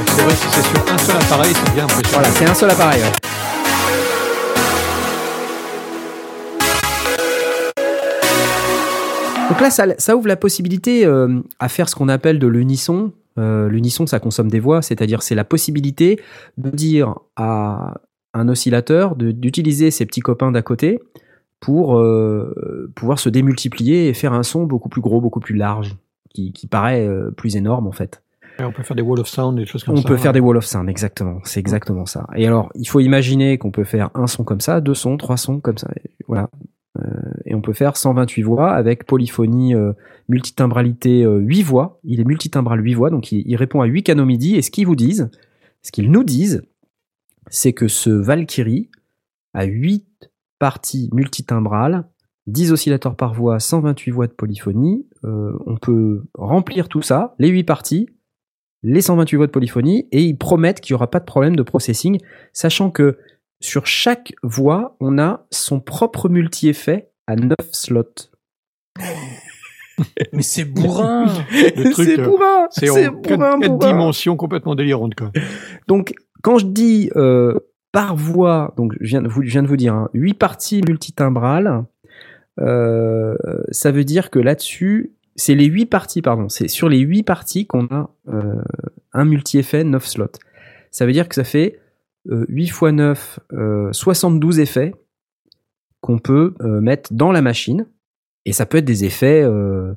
c'est vrai, si c'est sur un seul appareil, c'est bien impressionnant. Voilà, c'est un seul appareil. ouais. Donc là, ça, ça ouvre la possibilité euh, à faire ce qu'on appelle de l'unisson. Euh, l'unisson, ça consomme des voix, c'est-à-dire c'est la possibilité de dire à un oscillateur d'utiliser ses petits copains d'à côté pour euh, pouvoir se démultiplier et faire un son beaucoup plus gros, beaucoup plus large, qui, qui paraît euh, plus énorme en fait. Et on peut faire des wall of sound, des choses comme On ça. peut faire des wall of sound, exactement. C'est exactement ça. Et alors, il faut imaginer qu'on peut faire un son comme ça, deux sons, trois sons comme ça. Voilà. Euh, et on peut faire 128 voix avec polyphonie, euh, multitimbralité euh, 8 voix. Il est multitimbral 8 voix, donc il, répond à 8 canaux MIDI. Et ce qu'ils vous disent, Ce qu'ils nous disent, c'est que ce Valkyrie a 8 parties multitimbrales, 10 oscillateurs par voix, 128 voix de polyphonie. Euh, on peut remplir tout ça, les 8 parties, les 128 voix de polyphonie, et ils promettent qu'il n'y aura pas de problème de processing, sachant que sur chaque voix, on a son propre multi-effet à 9 slots. [LAUGHS] Mais c'est bourrin Le [LAUGHS] truc, c'est euh, bourrin C'est en bourrin, quatre bourrin. dimensions complètement délirantes, quoi. Donc, quand je dis euh, par voix, donc je viens, de vous- je viens de vous dire, hein, 8 parties multitimbrales, euh, ça veut dire que là-dessus, c'est les 8 parties, pardon, c'est sur les 8 parties qu'on a euh, un multi-effet 9 slots. Ça veut dire que ça fait 8 x 9, euh, 72 effets qu'on peut euh, mettre dans la machine. Et ça peut être des effets euh,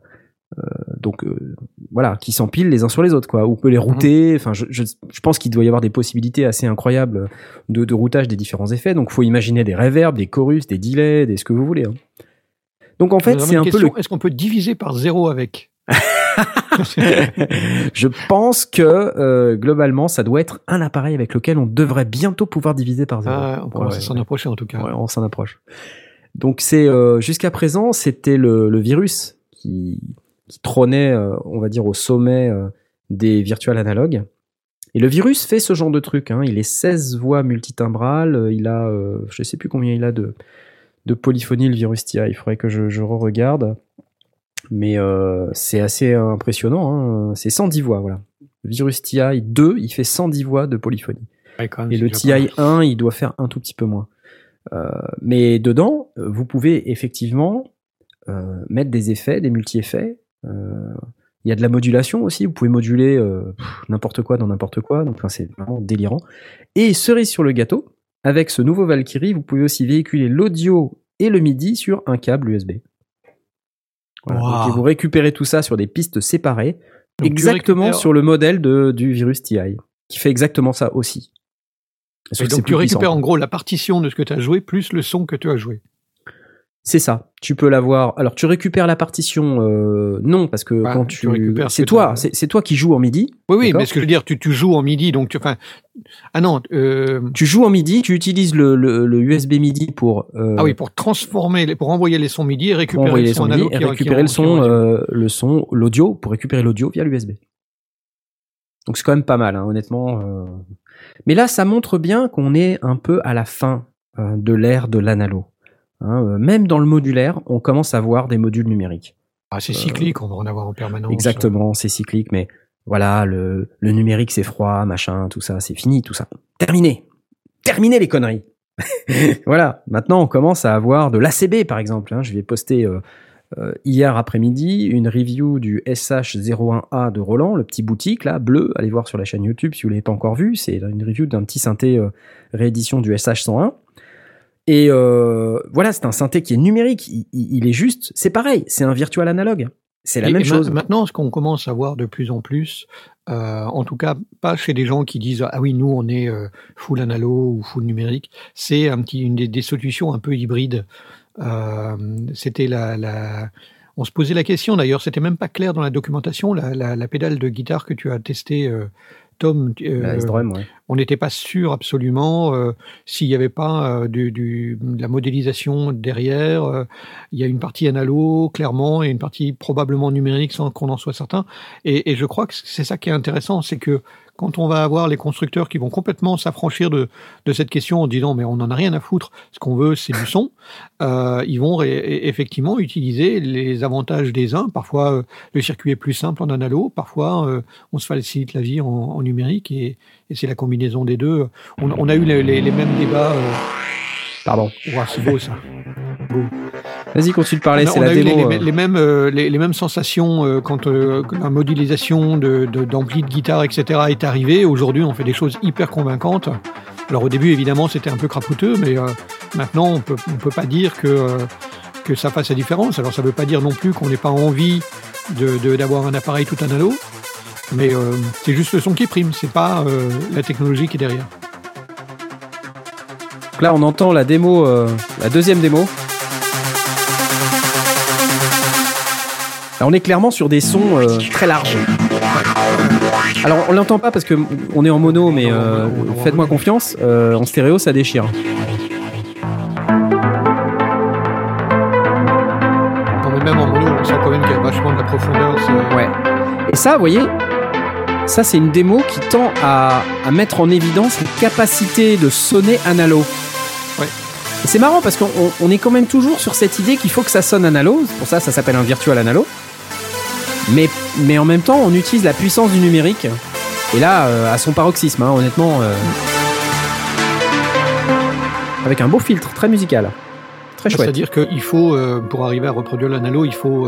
euh, donc euh, voilà, qui s'empilent les uns sur les autres, quoi. On peut les router. Enfin, je, je, je pense qu'il doit y avoir des possibilités assez incroyables de, de routage des différents effets. Donc, faut imaginer des reverbs, des chorus, des delays, des ce que vous voulez. hein. Donc, en fait, c'est un peu question, le. Est-ce qu'on peut diviser par zéro avec? [LAUGHS] [LAUGHS] je pense que euh, globalement, ça doit être un appareil avec lequel on devrait bientôt pouvoir diviser par zéro. Ah, On commence à s'en approcher en tout cas. Ouais, on s'en approche. Donc c'est euh, jusqu'à présent, c'était le, le virus qui, qui trônait, euh, on va dire, au sommet des virtual analogues. Et le virus fait ce genre de truc. Hein. Il est 16 voix multitimbrales. Il a, je sais plus combien il a de, de polyphonie le virus TI. Il faudrait que je, je re-regarde. Mais euh, c'est assez impressionnant. Hein. C'est 110 voix, voilà. Le virus TI 2, il fait 110 voix de polyphonie. Ouais, quand même, Et le TI 1, il doit faire un tout petit peu moins. Euh, mais dedans, vous pouvez effectivement euh, mettre des effets, des multi-effets. Il y a de la modulation aussi. Vous pouvez moduler n'importe quoi dans n'importe quoi. Donc, enfin, c'est vraiment délirant. Et cerise sur le gâteau, avec ce nouveau Valkyrie, vous pouvez aussi véhiculer l'audio et le MIDI sur un câble USB. Voilà. Wow. Donc, et vous récupérez tout ça sur des pistes séparées, Donc, exactement récupères- sur le modèle de, du virus TI, qui fait exactement ça aussi. Et donc tu récupères puissant. en gros la partition de ce que tu as joué plus le son que tu as joué. C'est ça. Tu peux l'avoir. Alors tu récupères la partition. euh, non, parce que Bah, quand tu tu, récupères ce c'est toi, c'est toi qui joues en midi. Oui, oui, mais ce que je veux dire, tu, tu joues en midi, donc tu, enfin, ah non, euh, Tu joues en midi. Tu utilises le, le, le USB midi pour. euh, ah oui, pour transformer, les, pour envoyer les sons midi et récupérer les son sons MIDI et récupérer le son, euh, le son, l'audio pour récupérer l'audio via l'USB. Donc c'est quand même pas mal, hein, honnêtement. Mais là, ça montre bien qu'on est un peu à la fin de l'ère de l'analo. Hein, même dans le modulaire, on commence à voir des modules numériques. Ah, c'est cyclique, on va en avoir en permanence. Exactement, c'est cyclique, mais voilà, le, numérique c'est froid, machin, tout ça, c'est fini, tout ça. Terminé. Terminé les conneries. [LAUGHS] voilà, maintenant on commence à avoir de l'ACB par exemple. hein. Je vais poster euh, euh, hier après-midi une review du SH01A de Roland, le petit boutique là, bleu. Allez voir sur la chaîne YouTube si vous l'avez pas encore vu. C'est une review d'un petit synthé euh, réédition du SH101. Et euh, voilà, c'est un synthé qui est numérique. Il, il- il est juste, c'est pareil, c'est un virtual analogue. C'est la Et- même et ma- chose. Maintenant, ce qu'on commence à voir de plus en plus, euh, en tout cas pas chez des gens qui disent ah oui nous on est euh, full analo ou full numérique, c'est un petit une des, des solutions un peu hybrides. Euh, c'était la, la on se posait la question d'ailleurs, c'était même pas clair dans la documentation, la, la, la pédale de guitare que tu as testée, euh, Tom. euh, La S-Drum, ouais. On n'était pas sûr absolument euh, s'il n'y avait pas euh, de la modélisation derrière. euh, il y a une partie analo, clairement, et une partie probablement numérique sans qu'on en soit certain. Et, je crois que c'est ça qui est intéressant, c'est que quand on va avoir les constructeurs qui vont complètement s'affranchir de, cette question en disant mais on n'en a rien à foutre, ce qu'on veut c'est du son, ils vont effectivement utiliser les avantages des uns. Parfois le circuit est plus simple en analo, parfois on se facilite la vie en, en numérique et, et c'est la combinaison des deux. On, on a eu les, les- les mêmes débats. euh, Pardon. ouah, c'est beau ça. Vas-y, continue de parler, c'est la a eu les, démo. les- euh. mêmes, euh, les, mêmes sensations euh, quand la modélisation de, de, d'ampli de guitare, etc. est arrivée. Aujourd'hui, on fait des choses hyper convaincantes. Alors au début, évidemment, c'était un peu crapouteux, mais maintenant, on peut, on peut pas dire que, que ça fasse la différence. Alors ça veut pas dire non plus qu'on n'ait pas envie de, de- d'avoir un appareil tout analo, mais euh, c'est juste le son qui prime, c'est pas euh, la technologie qui est derrière. Donc là, on entend la démo, euh, la deuxième démo. Là, on est clairement sur des sons euh, très larges. Alors on l'entend pas parce que on est en mono, mais euh, faites-moi confiance. euh, en stéréo, ça déchire. Non, mais même en mono, on sent quand même qu'il y a vachement de la profondeur. Ouais. Et ça, vous voyez, ça c'est une démo qui tend à, à mettre en évidence la capacité de sonner analo. Ouais. Et c'est marrant parce qu'on on- on est quand même toujours sur cette idée qu'il faut que ça sonne analo. Pour ça, ça s'appelle un virtual analo. Mais, mais en même temps, on utilise la puissance du numérique. Et là, euh, à son paroxysme, hein, honnêtement. euh, avec un beau filtre, très musical. Très chouette. C'est-à-dire qu'il faut, euh, pour arriver à reproduire l'analo, il faut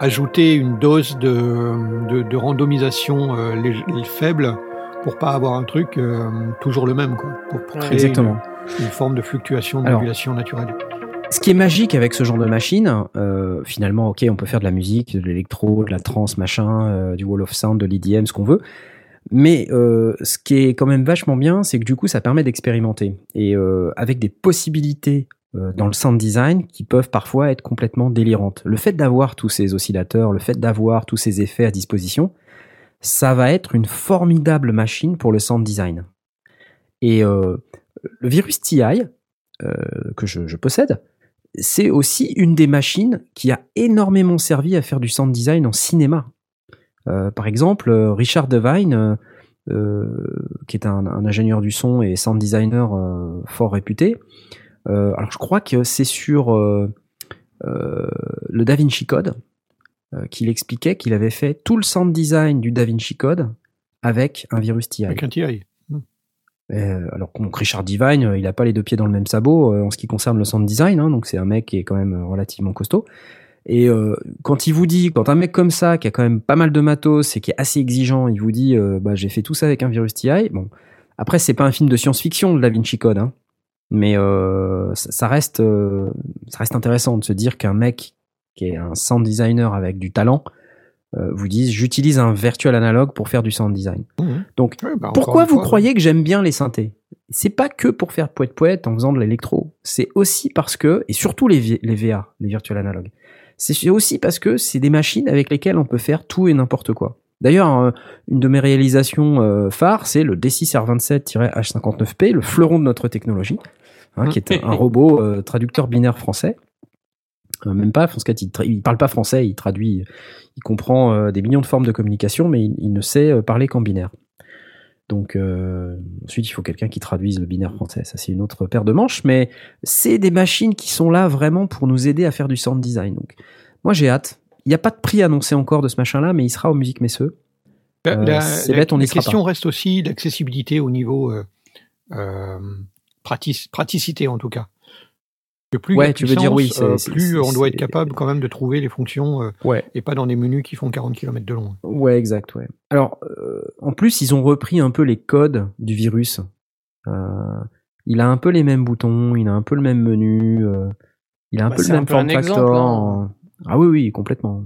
ajouter une dose de, de, de randomisation euh, lég- faible pour pas avoir un truc euh, toujours le même, quoi. Pour, créer Exactement. Une, une forme de fluctuation, de modulation naturelle. Ce qui est magique avec ce genre de machine, euh, finalement, ok, on peut faire de la musique, de l'électro, de la trance, machin, euh, du wall of sound, de l'EDM, ce qu'on veut. Mais euh, ce qui est quand même vachement bien, c'est que du coup, ça permet d'expérimenter. Et euh, avec des possibilités dans le sound design qui peuvent parfois être complètement délirantes. Le fait d'avoir tous ces oscillateurs, le fait d'avoir tous ces effets à disposition, ça va être une formidable machine pour le sound design. Et euh, le Virus TI, euh, que je, possède, c'est aussi une des machines qui a énormément servi à faire du sound design en cinéma. Euh, par exemple, euh, Richard Devine, euh, euh, qui est un, ingénieur du son et sound designer euh, fort réputé, euh, alors je crois que c'est sur euh, euh, le Da Vinci Code euh, qu'il expliquait qu'il avait fait tout le sound design du Da Vinci Code avec un virus TI. Avec un TI. Euh, alors donc Richard Divine, euh, il a pas les deux pieds dans le même sabot euh, en ce qui concerne le sound design, hein, donc c'est un mec qui est quand même euh, relativement costaud. Et euh, quand il vous dit, quand un mec comme ça, qui a quand même pas mal de matos et qui est assez exigeant, il vous dit, euh, bah j'ai fait tout ça avec un virus TI. Bon, après c'est pas un film de science-fiction de Da Vinci Code, hein, mais euh, ça, ça reste, euh, ça reste intéressant de se dire qu'un mec qui est un sound designer avec du talent euh, vous dise, j'utilise un virtual analogue pour faire du sound design. Mhm. Donc bah, pourquoi vous fois, croyez que j'aime bien les synthés? C'est pas que pour faire poète poète en faisant de l'électro. C'est aussi parce que, et surtout les, les VA, les virtual analogues, c'est aussi parce que c'est des machines avec lesquelles on peut faire tout et n'importe quoi. D'ailleurs, euh, une de mes réalisations euh, phares, c'est le D6R27-H59P, le fleuron de notre technologie, hein, qui est un, un [LAUGHS] robot euh, traducteur binaire français. Euh, même pas, parce qu'il il parle pas français, il traduit, il comprend euh, des millions de formes de communication, mais il, il ne sait parler qu'en binaire. Donc euh, ensuite, il faut quelqu'un qui traduise le binaire français. Ça, c'est une autre paire de manches, mais c'est des machines qui sont là vraiment pour nous aider à faire du sound design. Donc, moi, j'ai hâte. Il n'y a pas de prix annoncé encore de ce machin-là, mais il sera au Musique Messeux. La, Euh, la- c'est bête, on y la sera question reste aussi l'accessibilité au niveau euh, euh, pratic- praticité en tout cas. Que plus Ouais, tu veux dire oui, euh, plus on doit être capable quand même de trouver les fonctions euh, Ouais. et pas dans des menus qui font 40 km de long. Ouais, exact, ouais. Alors, euh, en plus, ils ont repris un peu les codes du virus. Euh, il a un peu les mêmes boutons, il a un peu le même menu, euh, il a un Bah, peu le un même peu un form exemple, hein. Ah oui, oui, complètement.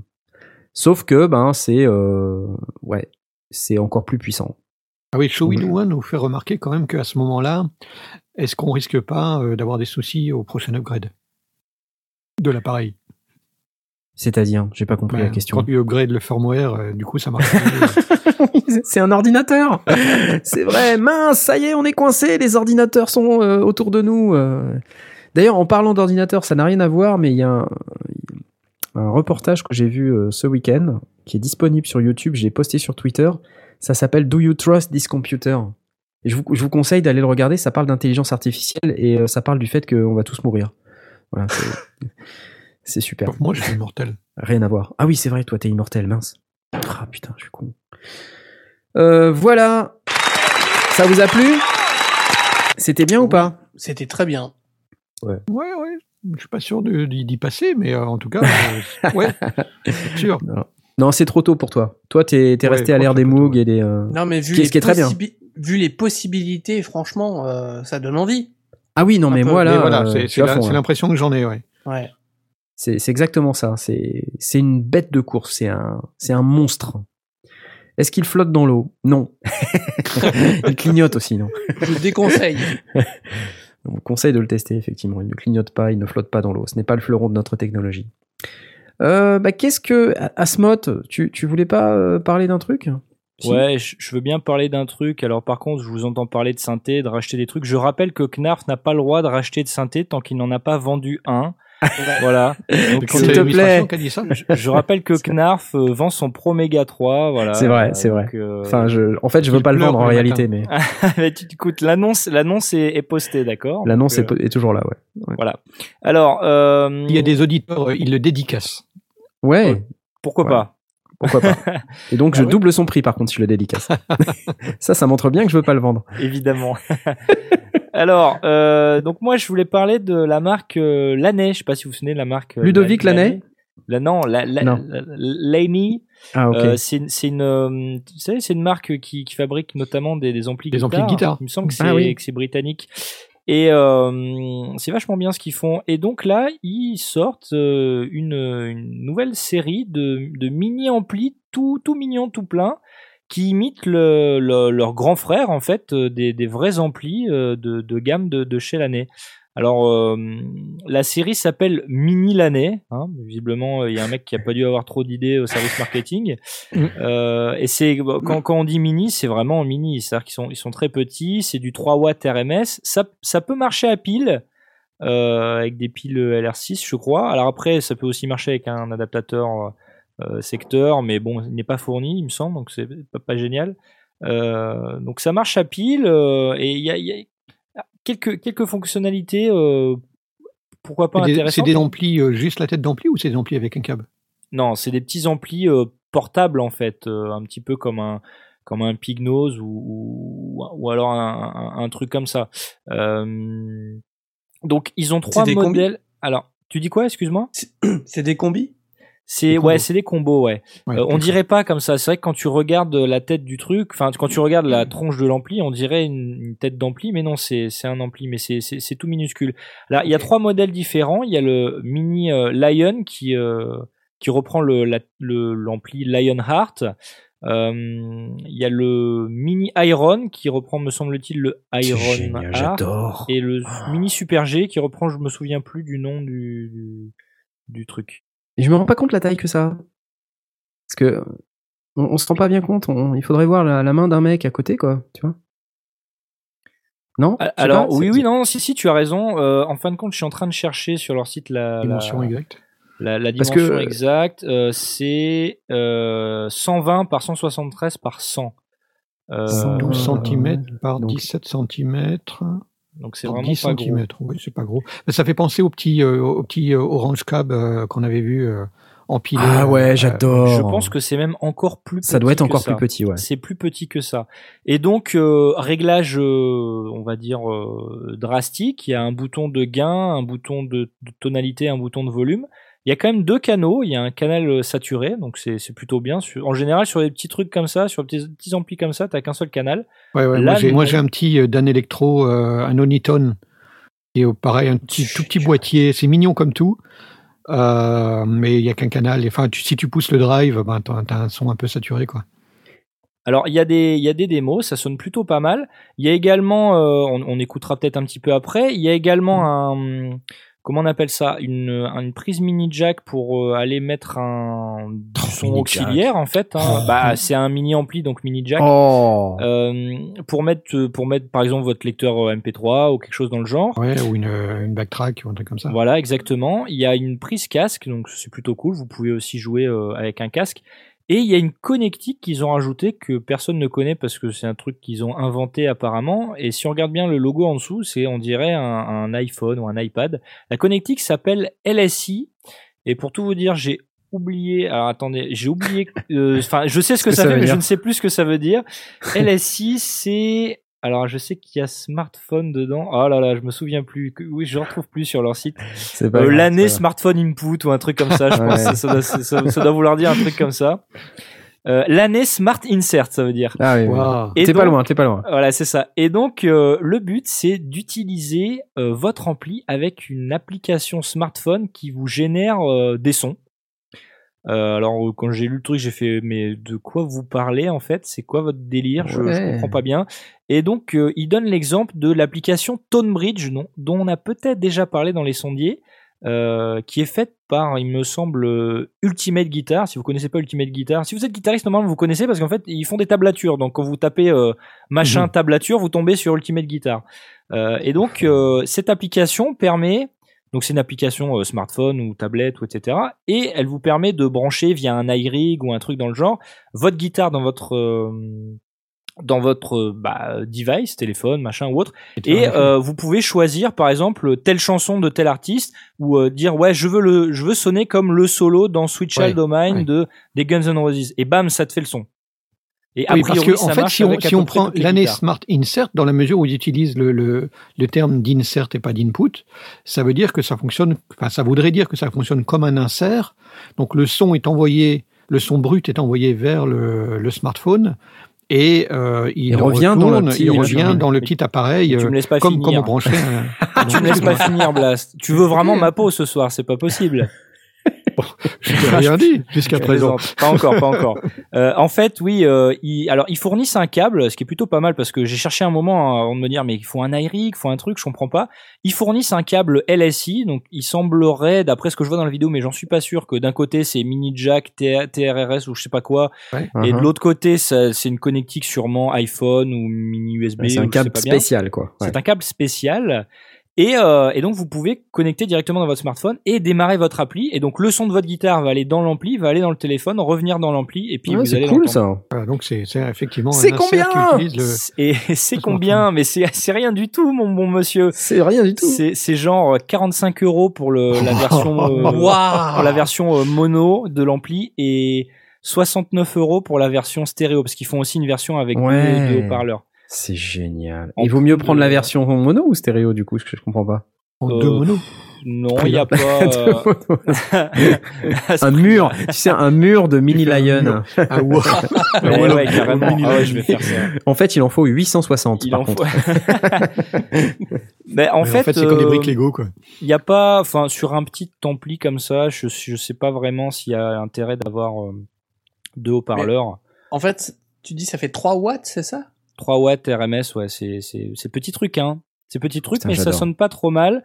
Sauf que, ben, c'est, euh, ouais, c'est encore plus puissant. Ah oui, Show Ouais. One nous fait remarquer quand même qu'à ce moment-là, est-ce qu'on risque pas euh, d'avoir des soucis au prochain upgrade de l'appareil? C'est-à-dire, j'ai pas compris Ben, la question. Quand tu upgrade le firmware, euh, du coup ça marche. [LAUGHS] c'est un ordinateur. c'est vrai. Mince, ça y est, on est coincé. Les ordinateurs sont euh, autour de nous. euh. D'ailleurs, en parlant d'ordinateur, ça n'a rien à voir, mais il y a un, reportage que j'ai vu euh, ce week-end qui est disponible sur YouTube. Je l'ai posté sur Twitter. Ça s'appelle Do You Trust This Computer? Et je, vous, je vous conseille d'aller le regarder. Ça parle d'intelligence artificielle et euh, ça parle du fait qu'on va tous mourir. Voilà, c'est- [LAUGHS] super. Moi, je suis mortel. Rien à voir. Ah oui, c'est vrai, toi, t'es immortel, mince. Ah putain, je suis con. Euh, voilà. Ça vous a plu? C'était bien ou pas? C'était très bien. Ouais, ouais. Je suis pas sûr d'y passer, mais euh, en tout cas, euh, ouais, c'est [LAUGHS] sûr. Non, non c'est trop tôt pour toi. Toi, t'es Ouais, resté à l'ère des Moog et des. euh, Non, mais vu, Ce qui est- les, ce qui est très bien. possibi- vu les possibilités, franchement, euh, ça donne envie. Ah oui, non, mais peu, moi là, voilà, euh, c'est là. l'impression que j'en ai, ouais. Ouais. C'est exactement ça. C'est une bête de course. C'est un c'est un monstre. Est-ce qu'il flotte dans l'eau? Non. [LAUGHS] il clignote aussi, non? Je déconseille. [LAUGHS] On vous conseille de le tester, effectivement. Il ne clignote pas, il ne flotte pas dans l'eau. Ce n'est pas le fleuron de notre technologie. Euh, bah, Qu'est-ce que. Asmot, tu, tu voulais pas euh, parler d'un truc? Ouais, je veux bien parler d'un truc. Alors par contre, je vous entends parler de synthé, de racheter des trucs. Je rappelle que Knarf n'a pas le droit de racheter de synthé tant qu'il n'en a pas vendu un. Voilà. S'il te plaît. je, je rappelle que Knarf euh, vend son Proméga 3. Voilà. C'est vrai, c'est Donc, euh, Enfin, je, en fait, je veux pas le vendre en réalité, mais [LAUGHS] mais tu écoute, l'annonce, l'annonce est, est postée, d'accord. l'annonce est, est toujours là, ouais. Voilà. Alors, euh, Il y a des auditeurs, euh, ils le dédicacent. Ouais, pourquoi Ouais. pas? Pourquoi pas. [LAUGHS] Et donc, Ah je oui. double son prix, par contre, si je le dédicace. [LAUGHS] ça, ça montre bien que je veux pas le vendre. Évidemment. [LAUGHS] Alors, euh, donc moi, je voulais parler de la marque euh, Laney. Je sais pas si vous vous souvenez de la marque. euh, Ludovic La- Laney La, non, la, la, Non. Laney. Ah, ok. Euh, c'est une- c'est une, euh, tu sais, c'est une marque qui, qui fabrique notamment des, des amplis Des guitare. amplis de guitare. Il me semble que c'est Ah oui. c'est britannique. Et euh, c'est vachement bien ce qu'ils font. Et donc là, ils sortent euh, une, nouvelle série de, de mini amplis tout, tout mignon, tout plein, qui imitent le, le- leur grand frère en fait, euh, des, vrais amplis de, gamme de, de chez Laney. Alors, euh, la série s'appelle Mini Laney. Hein. Visiblement, euh, il y a un mec qui a pas dû avoir trop d'idées au service marketing. Mm. Euh, et c'est quand, quand on dit mini, c'est vraiment mini. C'est-à-dire qu'ils sont, ils sont très petits. C'est du 3 watts RMS. Ça, ça peut marcher à pile. euh, avec des piles LR6, je crois. Alors après, ça peut aussi marcher avec un adaptateur secteur, mais bon, il n'est pas fourni, il me semble, donc c'est pas, pas génial. Euh, donc ça marche à pile euh, et il y y a quelques, quelques fonctionnalités, euh, pourquoi pas C'est des- C'est intéressantes. des amplis, euh, juste la tête d'ampli ou c'est des amplis avec un câble? Non, c'est des petits amplis euh, portables en fait, euh, un petit peu comme un comme un Pignose ou, ou, ou alors un, un- un truc comme ça. Euh, donc ils ont trois modèles. Alors, tu dis quoi Excuse-moi? [CLEARS THROAT] C'est des combis? C'est ouais, c'est des combos, ouais. Ouais, Euh, on dirait pas comme ça. C'est vrai que quand tu regardes la tête du truc, enfin quand tu regardes la tronche de l'ampli, on dirait une, une tête d'ampli, mais non, c'est c'est un ampli, mais c'est c'est tout minuscule. Là, il y a trois modèles différents. Il y a le mini euh, Lion qui euh, qui reprend le la- le l'ampli Lionheart. Il y a le mini Iron qui reprend, me semble-t-il, le Iron Génial, Heart. j'adore. Et le mini Super G qui reprend, je me souviens plus du nom du du, du truc. Et je me rends pas compte la taille que ça. a. Parce que on, on se rend pas bien compte. on- il faudrait voir la, la main d'un mec à côté, quoi. Tu vois Non? Alors pas, oui, oui, non, si, si, tu as raison. Euh, en fin de compte, je suis en train de chercher sur leur site la, la, Dimension exacte. la, la Parce dimension que- exacte. Euh, c'est euh, 120 par 173 par 100. Euh, 100, 12 euh, cm par donc- 17 cm. Donc c'est vraiment 10 pas gros. cm. Oui, c'est pas gros. Mais ça fait penser au petit, euh, au petit euh, Orange Cab euh, qu'on avait vu euh, empilé. Ah euh, ouais, j'adore. Je pense que c'est même encore plus petit. ça doit être encore plus petit, ouais. C'est plus petit que ça. Et donc, euh, réglage, euh, on va dire, euh, drastique. Il y a un bouton de gain, un bouton de, de tonalité, un bouton de volume. Il y a quand même deux canaux. Il y a un canal euh, saturé, donc c'est plutôt bien. En général, sur des petits trucs comme ça, sur des petits amplis comme ça, t'as qu'un seul canal. Ouais, ouais, Là, moi, j'ai, un petit euh, Dan Electro, euh, un Oniton. Et pareil, un petit, tout petit boîtier. C'est mignon comme tout. Euh, mais il y a qu'un canal. Enfin, tu- si tu pousses le drive, ben, t'as, t'as un son un peu saturé, quoi. Alors, il y, a des, il y a des démos, ça sonne plutôt pas mal. Il y a également, euh, on, on écoutera peut-être un petit peu après, il y a également un, comment on appelle ça, une, une prise mini jack pour euh, aller mettre un du son auxiliaire en fait. hein. Oh. Bah, c'est un mini ampli donc mini jack. Oh Euh, pour mettre pour mettre par exemple votre lecteur euh, MP3 ou quelque chose dans le genre. Ouais, ou une, euh, une backtrack ou un truc comme ça. Voilà, exactement. Il y a une prise casque, donc c'est plutôt cool. Vous pouvez aussi jouer euh, avec un casque. Et il y a une connectique qu'ils ont rajouté que personne ne connaît parce que c'est un truc qu'ils ont inventé apparemment. Et si on regarde bien le logo en dessous, c'est on dirait un, un iPhone ou un iPad. La connectique s'appelle LSI. Et pour tout vous dire, j'ai oublié. Alors attendez, j'ai oublié. euh, Enfin, je sais ce que, que ça, ça fait, veut mais je ne sais plus ce que ça veut dire. LSI, c'est alors, je sais qu'il y a smartphone dedans. Oh là là, je me souviens plus. Que- Oui, je ne retrouve plus sur leur site. C'est Euh, L'année c'est pas smartphone input ou un truc comme ça, je [LAUGHS] pense. Ouais. Ça, ça doit, ça- ça doit vouloir dire un truc comme ça. Euh, L'année smart insert, ça veut dire. Ah oui, T'es pas loin, t'es pas loin. Voilà, c'est ça. Et donc, euh, le but, c'est d'utiliser euh, votre ampli avec une application smartphone qui vous génère euh, des sons. Euh, alors, euh, quand j'ai lu le truc, j'ai fait, mais de quoi vous parlez en fait? C'est quoi votre délire? Je, je Ouais. comprends pas bien. Et donc, euh, il donne l'exemple de l'application ToneBridge, non, dont on a peut-être déjà parlé dans les sondiers. euh, qui est faite par, il me semble, Ultimate Guitar. Si vous connaissez pas Ultimate Guitar, si vous êtes guitariste, normalement vous connaissez parce qu'en fait ils font des tablatures. Donc quand vous tapez machin Mhm. tablature, vous tombez sur Ultimate Guitar. Et donc cette application permet, donc c'est une application euh, smartphone ou tablette ou etc. Et elle vous permet de brancher via un iRig ou un truc dans le genre votre guitare dans votre euh, dans votre euh, bah, device, téléphone, machin ou autre, et euh, vous pouvez choisir par exemple telle chanson de tel artiste ou euh, dire ouais je veux le je veux sonner comme le solo dans Sweet Child O' Mine de des Guns N' Roses et bam ça te fait le son. Et Oui, parce que en fait, si on, si on prend l'année. Smart Insert, dans la mesure où ils utilisent le, le, le terme d'insert et pas d'input, ça veut dire que ça fonctionne, enfin, ça voudrait dire que ça fonctionne comme un insert. Donc, le son est envoyé, le son brut est envoyé vers le, le smartphone et euh, il, Il revient dans le petit il revient dans le petit appareil, tu me laisses pas comme, finir. [LAUGHS] comme on branchait un. tu me laisses pas finir Blast. Tu veux vraiment ma peau ce soir, c'est pas possible. Je n'ai rien dit jusqu'à présent. plaisante. Pas encore, pas encore. [LAUGHS] Euh, en fait, oui, euh, ils, alors ils fournissent un câble, ce qui est plutôt pas mal parce que j'ai cherché un moment avant de me dire mais il faut un iRig, il faut un truc, je comprends pas. Ils fournissent un câble LSI, donc il semblerait, d'après ce que je vois dans la vidéo, mais j'en suis pas sûr, que d'un côté c'est mini jack, TRRS ou je sais pas quoi, et de Uh-huh. l'autre côté c'est une connectique sûrement iPhone ou mini USB. c'est un câble spécial, quoi. C'est un câble spécial. Et, euh, et donc vous pouvez connecter directement dans votre smartphone et démarrer votre appli. Et donc le son de votre guitare va aller dans l'ampli, va aller dans le téléphone, revenir dans l'ampli et puis Ouais, vous c'est allez cool l'entendre. ça. Voilà, donc c'est c'est effectivement C'est combien qui utilise le. Et [LAUGHS] c'est combien? Mais c'est c'est rien du tout, mon bon monsieur. C'est rien du tout. C'est c'est genre 45 euros pour le, la version [LAUGHS] euh, Waouh pour la version euh, mono de l'ampli et 69 euros pour la version stéréo parce qu'ils font aussi une version avec deux- Ouais. deux haut-parleurs. C'est génial. En Il vaut mieux prendre de- la version mono ou stéréo du coup, je, je comprends pas. En [LAUGHS] Euh, deux monos. Non, il y a pas. [LAUGHS] euh, un mur, tu sais, un mur de mini lion. Ah, wow. Ouais, Voilà. ouais, carrément. Ah ouais, je vais faire ça. En fait, il en faut 860 Il par en faut. contre. [LAUGHS] Mais en Mais fait, c'est comme des euh, briques Lego, quoi. il y a pas, enfin, sur un petit ampli comme ça, je, je sais pas vraiment s'il y a intérêt d'avoir euh, deux haut-parleurs. En fait, tu dis ça fait 3 watts, c'est ça? 3 watts RMS, ouais, c'est, c'est, c'est petit truc, hein. C'est petit truc, Putain, mais ça sonne pas trop mal.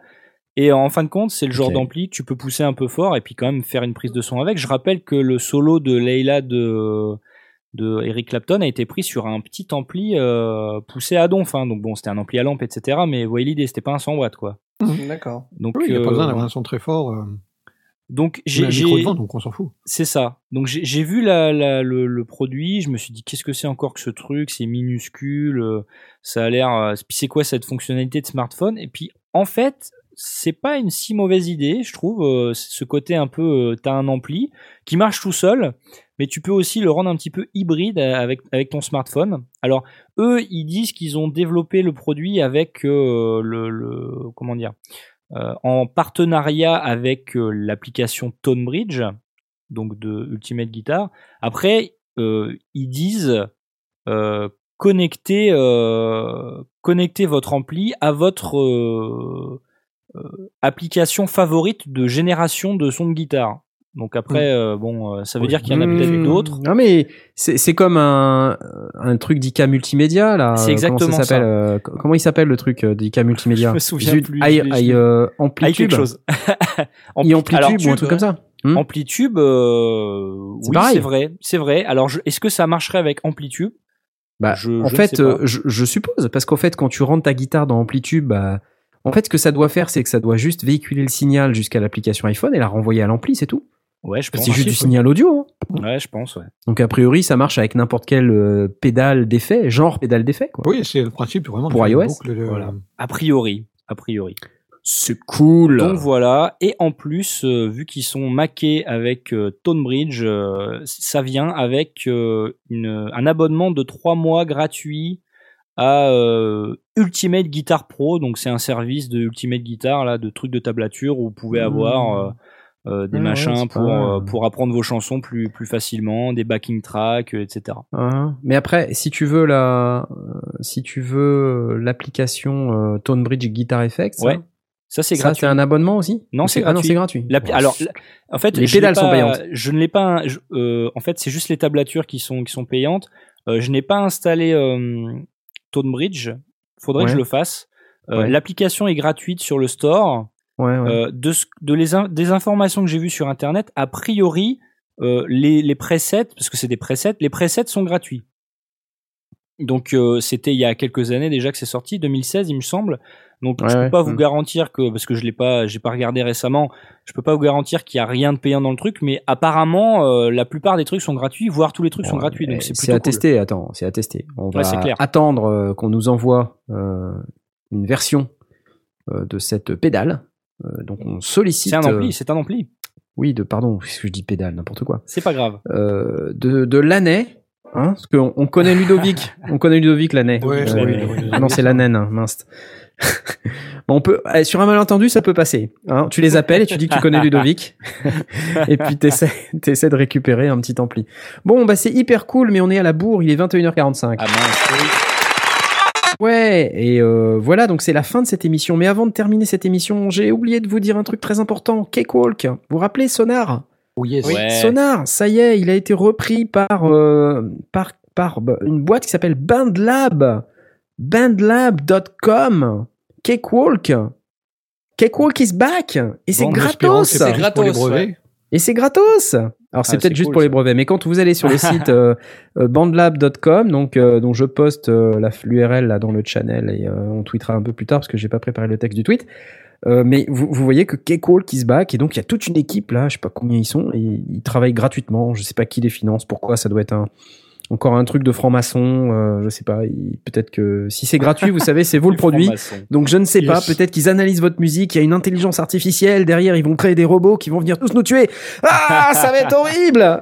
Et en fin de compte, c'est le genre Ok. d'ampli que tu peux pousser un peu fort et puis quand même faire une prise de son avec. Je rappelle que le solo de Leila de, de Eric Clapton a été pris sur un petit ampli euh, poussé à donf. hein. Donc bon, c'était un ampli à lampe, etc. Mais vous voyez l'idée, c'était pas un 100 watts, quoi. D'accord. Donc, Oui, il n'y a euh, pas besoin d'avoir un son très fort. Euh, donc j'ai donc on s'en fout. c'est ça. Donc j'ai vu la, la- le, le produit, je me suis dit qu'est-ce que c'est encore que ce truc, c'est minuscule, euh, ça a l'air. euh, Puis c'est quoi cette fonctionnalité de smartphone? Et puis en fait, c'est pas une si mauvaise idée, je trouve. euh, ce côté un peu, t'as un ampli qui marche tout seul, mais tu peux aussi le rendre un petit peu hybride avec avec ton smartphone. Alors eux, ils disent qu'ils ont développé le produit avec euh, le, le comment dire? En partenariat avec euh, l'application ToneBridge, donc de Ultimate Guitar. Après, euh, ils disent euh, connecter, euh, connecter votre ampli à votre euh, euh, application favorite de génération de son de guitare. Donc après, euh, bon, euh, ça veut Oui. dire qu'il y en a peut-être Mmh. d'autres. Non mais c'est c'est comme un un truc d'IK multimédia là. C'est Euh, exactement comment ça. s'appelle ça. euh, co- comment il s'appelle le truc euh, d'IK multimédia? [LAUGHS] Je me souviens Zut, plus, I- I- euh, Amplitude. quelque chose. [LAUGHS] I Amplitude Alors, ou un truc comme ça. Hmm Amplitude, euh, C'est oui, pareil. c'est vrai, c'est vrai. Alors, est-ce que ça marcherait avec Amplitude? Bah, Je- en je fait, sais pas. euh, je, je suppose, parce qu'en fait, quand tu rentres ta guitare dans Amplitude, bah, en fait, ce que ça doit faire, c'est que ça doit juste véhiculer le signal jusqu'à l'application iPhone et la renvoyer à l'ampli, c'est tout. Ouais, je pense. C'est juste du signal audio. hein. ouais. Je pense, ouais. Donc, a priori, ça marche avec n'importe quel euh, pédale d'effet, genre pédale d'effet, quoi. Oui, c'est le principe vraiment de Pour iOS, boucle voilà. A priori, a priori. C'est cool. Donc voilà, et en plus, euh, vu qu'ils sont maqués avec euh, ToneBridge, euh, ça vient avec euh, une, un abonnement de 3 mois gratuit à euh, Ultimate Guitar Pro. Donc c'est un service de Ultimate Guitar, là, de trucs de tablature où vous pouvez Mmh. avoir euh, euh, des machins pour, euh, pour apprendre vos chansons plus, plus facilement, des backing tracks, euh, etc. Hein. Mais après, si tu veux la, si tu veux l'application euh, ToneBridge Guitar Effects, Ouais, hein, Ça, c'est ça gratuit. c'est un abonnement aussi Non, Ah non, gratuit. c'est gratuit. L'appli- Ouais, alors, en fait, Les pédales sont payantes. Je ne l'ai pas. je- en fait, c'est juste les tablatures qui sont qui sont payantes. Je n'ai pas installé ToneBridge. Faudrait que je le fasse. L'application est gratuite sur le store. Ouais, ouais. Euh, de, ce- de les in- des informations que j'ai vues sur internet, a priori, euh, les, les presets, parce que c'est des presets, les presets sont gratuits. Donc euh, c'était il y a quelques années déjà que c'est sorti, 2016 il me semble. Donc Ouais, je peux pas vous Mm. garantir que parce que je l'ai pas, j'ai pas regardé récemment, je peux pas vous garantir qu'il y a rien de payant dans le truc, mais apparemment la plupart des trucs sont gratuits, voire tous les trucs sont gratuits. eh, Donc c'est c'est plutôt à cool. tester. Attends, c'est à tester. On va clair. attendre qu'on nous envoie une version de cette pédale. Euh, donc on sollicite. C'est un ampli, euh, c'est un ampli. oui, de pardon, qu'est-ce que je dis pédale, n'importe quoi. C'est pas grave. Euh, de de l'année. Hein, parce qu'on on connaît Ludovic, [LAUGHS] on connaît Ludovic l'année. Ouais, oui, oui, oui. oui, Ah non, c'est la naine, hein, mince. [LAUGHS] Bon, on peut, eh, sur un malentendu, ça peut passer. Hein. Tu les appelles et tu dis que tu connais Ludovic. [LAUGHS] et puis t'essaies, t'essaies de récupérer un petit ampli. Bon, bah c'est hyper cool, mais on est à la bourre, il est 21h45. Ah mince. Ouais, et euh, voilà, donc c'est la fin de cette émission. Mais avant de terminer cette émission, j'ai oublié de vous dire un truc très important. Cakewalk, vous vous rappelez Sonar? Oh yes. Ouais. Sonar, ça y est, il a été repris par, euh, par, par bah, une boîte qui s'appelle Bandlab. Bandlab.com. Cakewalk. Cakewalk is back. Et c'est gratos. c'est pour les gratos. Et c'est gratos. Alors c'est Ah, peut-être juste cool, pour les brevets, mais quand vous allez sur le [LAUGHS] site euh, euh, bandlab.com, donc euh, dont je poste euh, l'URL là dans le channel et on tweetera un peu plus tard parce que j'ai pas préparé le texte du tweet. Mais vous, vous voyez que Cakewalk is back et donc il y a toute une équipe là, je sais pas combien ils sont et ils travaillent gratuitement. Je sais pas qui les finance, pourquoi ça doit être un encore un truc de franc-maçon, euh, je sais pas. Peut-être que si c'est gratuit, vous savez, c'est vous le [LAUGHS] produit. Donc je ne sais pas, [LAUGHS] peut-être qu'ils analysent votre musique, il y a une intelligence artificielle derrière, ils vont créer des robots qui vont venir tous nous tuer. Ah, ça va être [LAUGHS] horrible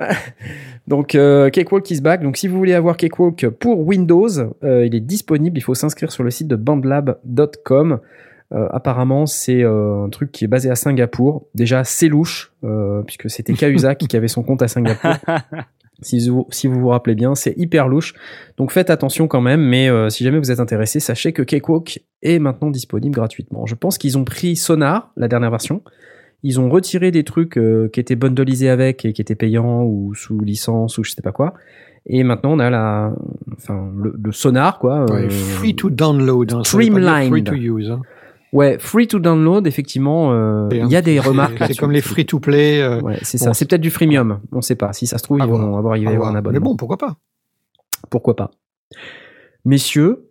Donc euh, Cakewalk is back. Donc si vous voulez avoir Cakewalk pour Windows, euh, il est disponible, il faut s'inscrire sur le site de bandlab.com. Euh, apparemment, c'est euh, un truc qui est basé à Singapour. Déjà, c'est louche, euh, puisque c'était Cahuzac qui avait son compte à Singapour. Si vous, si vous vous rappelez bien, c'est hyper louche. Donc faites attention quand même, mais euh, si jamais vous êtes intéressé, sachez que Cakewalk est maintenant disponible gratuitement. Je pense qu'ils ont pris Sonar, la dernière version. Ils ont retiré des trucs euh, qui étaient bundleisés avec et qui étaient payants ou sous licence ou je sais pas quoi. Et maintenant on a la, enfin le, le Sonar quoi. Ouais, euh, free to download. Hein, Streamlined. Free to use. hein. Ouais, free to download. Effectivement, euh, il y a des remarques. C'est comme les free to play. euh, Ouais, c'est Bon, ça. C'est peut-être du freemium. On sait pas. Si ça se trouve, ils vont voir, avoir, il va à y avoir voir. un abonnement. Mais bon, pourquoi pas pourquoi pas. Messieurs,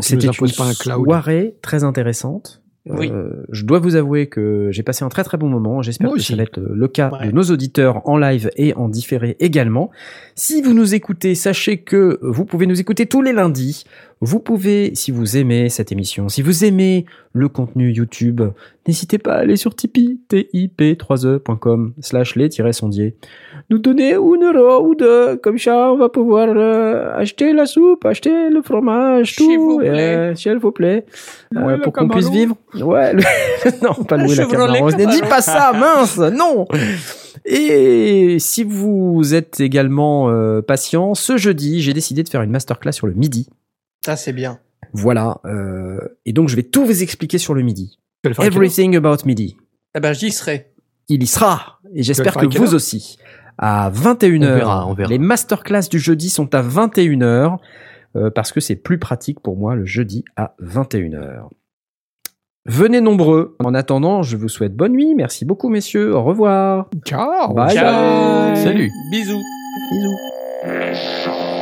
C'était une pas un cloud. soirée très intéressante. Oui. Euh, je dois vous avouer que j'ai passé un très très bon moment. J'espère que ça va être le cas Ouais. de nos auditeurs en live et en différé également. Si vous nous écoutez, sachez que vous pouvez nous écouter tous les lundis. Vous pouvez, si vous aimez cette émission, si vous aimez le contenu YouTube, n'hésitez pas à aller sur Tipeee, tip3e.com slash les-sondiers. Nous donner une euro ou deux, comme ça on va pouvoir euh, acheter la soupe, acheter le fromage, S'il tout, vous plaît. euh, s'il vous plaît, euh, pour qu'on puisse vivre. Ouais, le- [LAUGHS] non, pas Un louer la Camaro. Ne dis pas ça, mince, non. Et si vous êtes également euh, patient, ce jeudi, j'ai décidé de faire une masterclass sur le midi. Ça, c'est bien. Voilà, euh, et donc je vais tout vous expliquer sur le midi. Le Everything about midi. Eh ben, j'y serai. Il y sera, et j'espère que vous aussi. À 21h. On verra, on verra. Les masterclass du jeudi sont à 21h, euh, parce que c'est plus pratique pour moi le jeudi à 21h. Venez nombreux. En attendant, je vous souhaite bonne nuit. Merci beaucoup, messieurs. Au revoir. Ciao Bye Ciao. bye. Salut. Bisous. Bisous.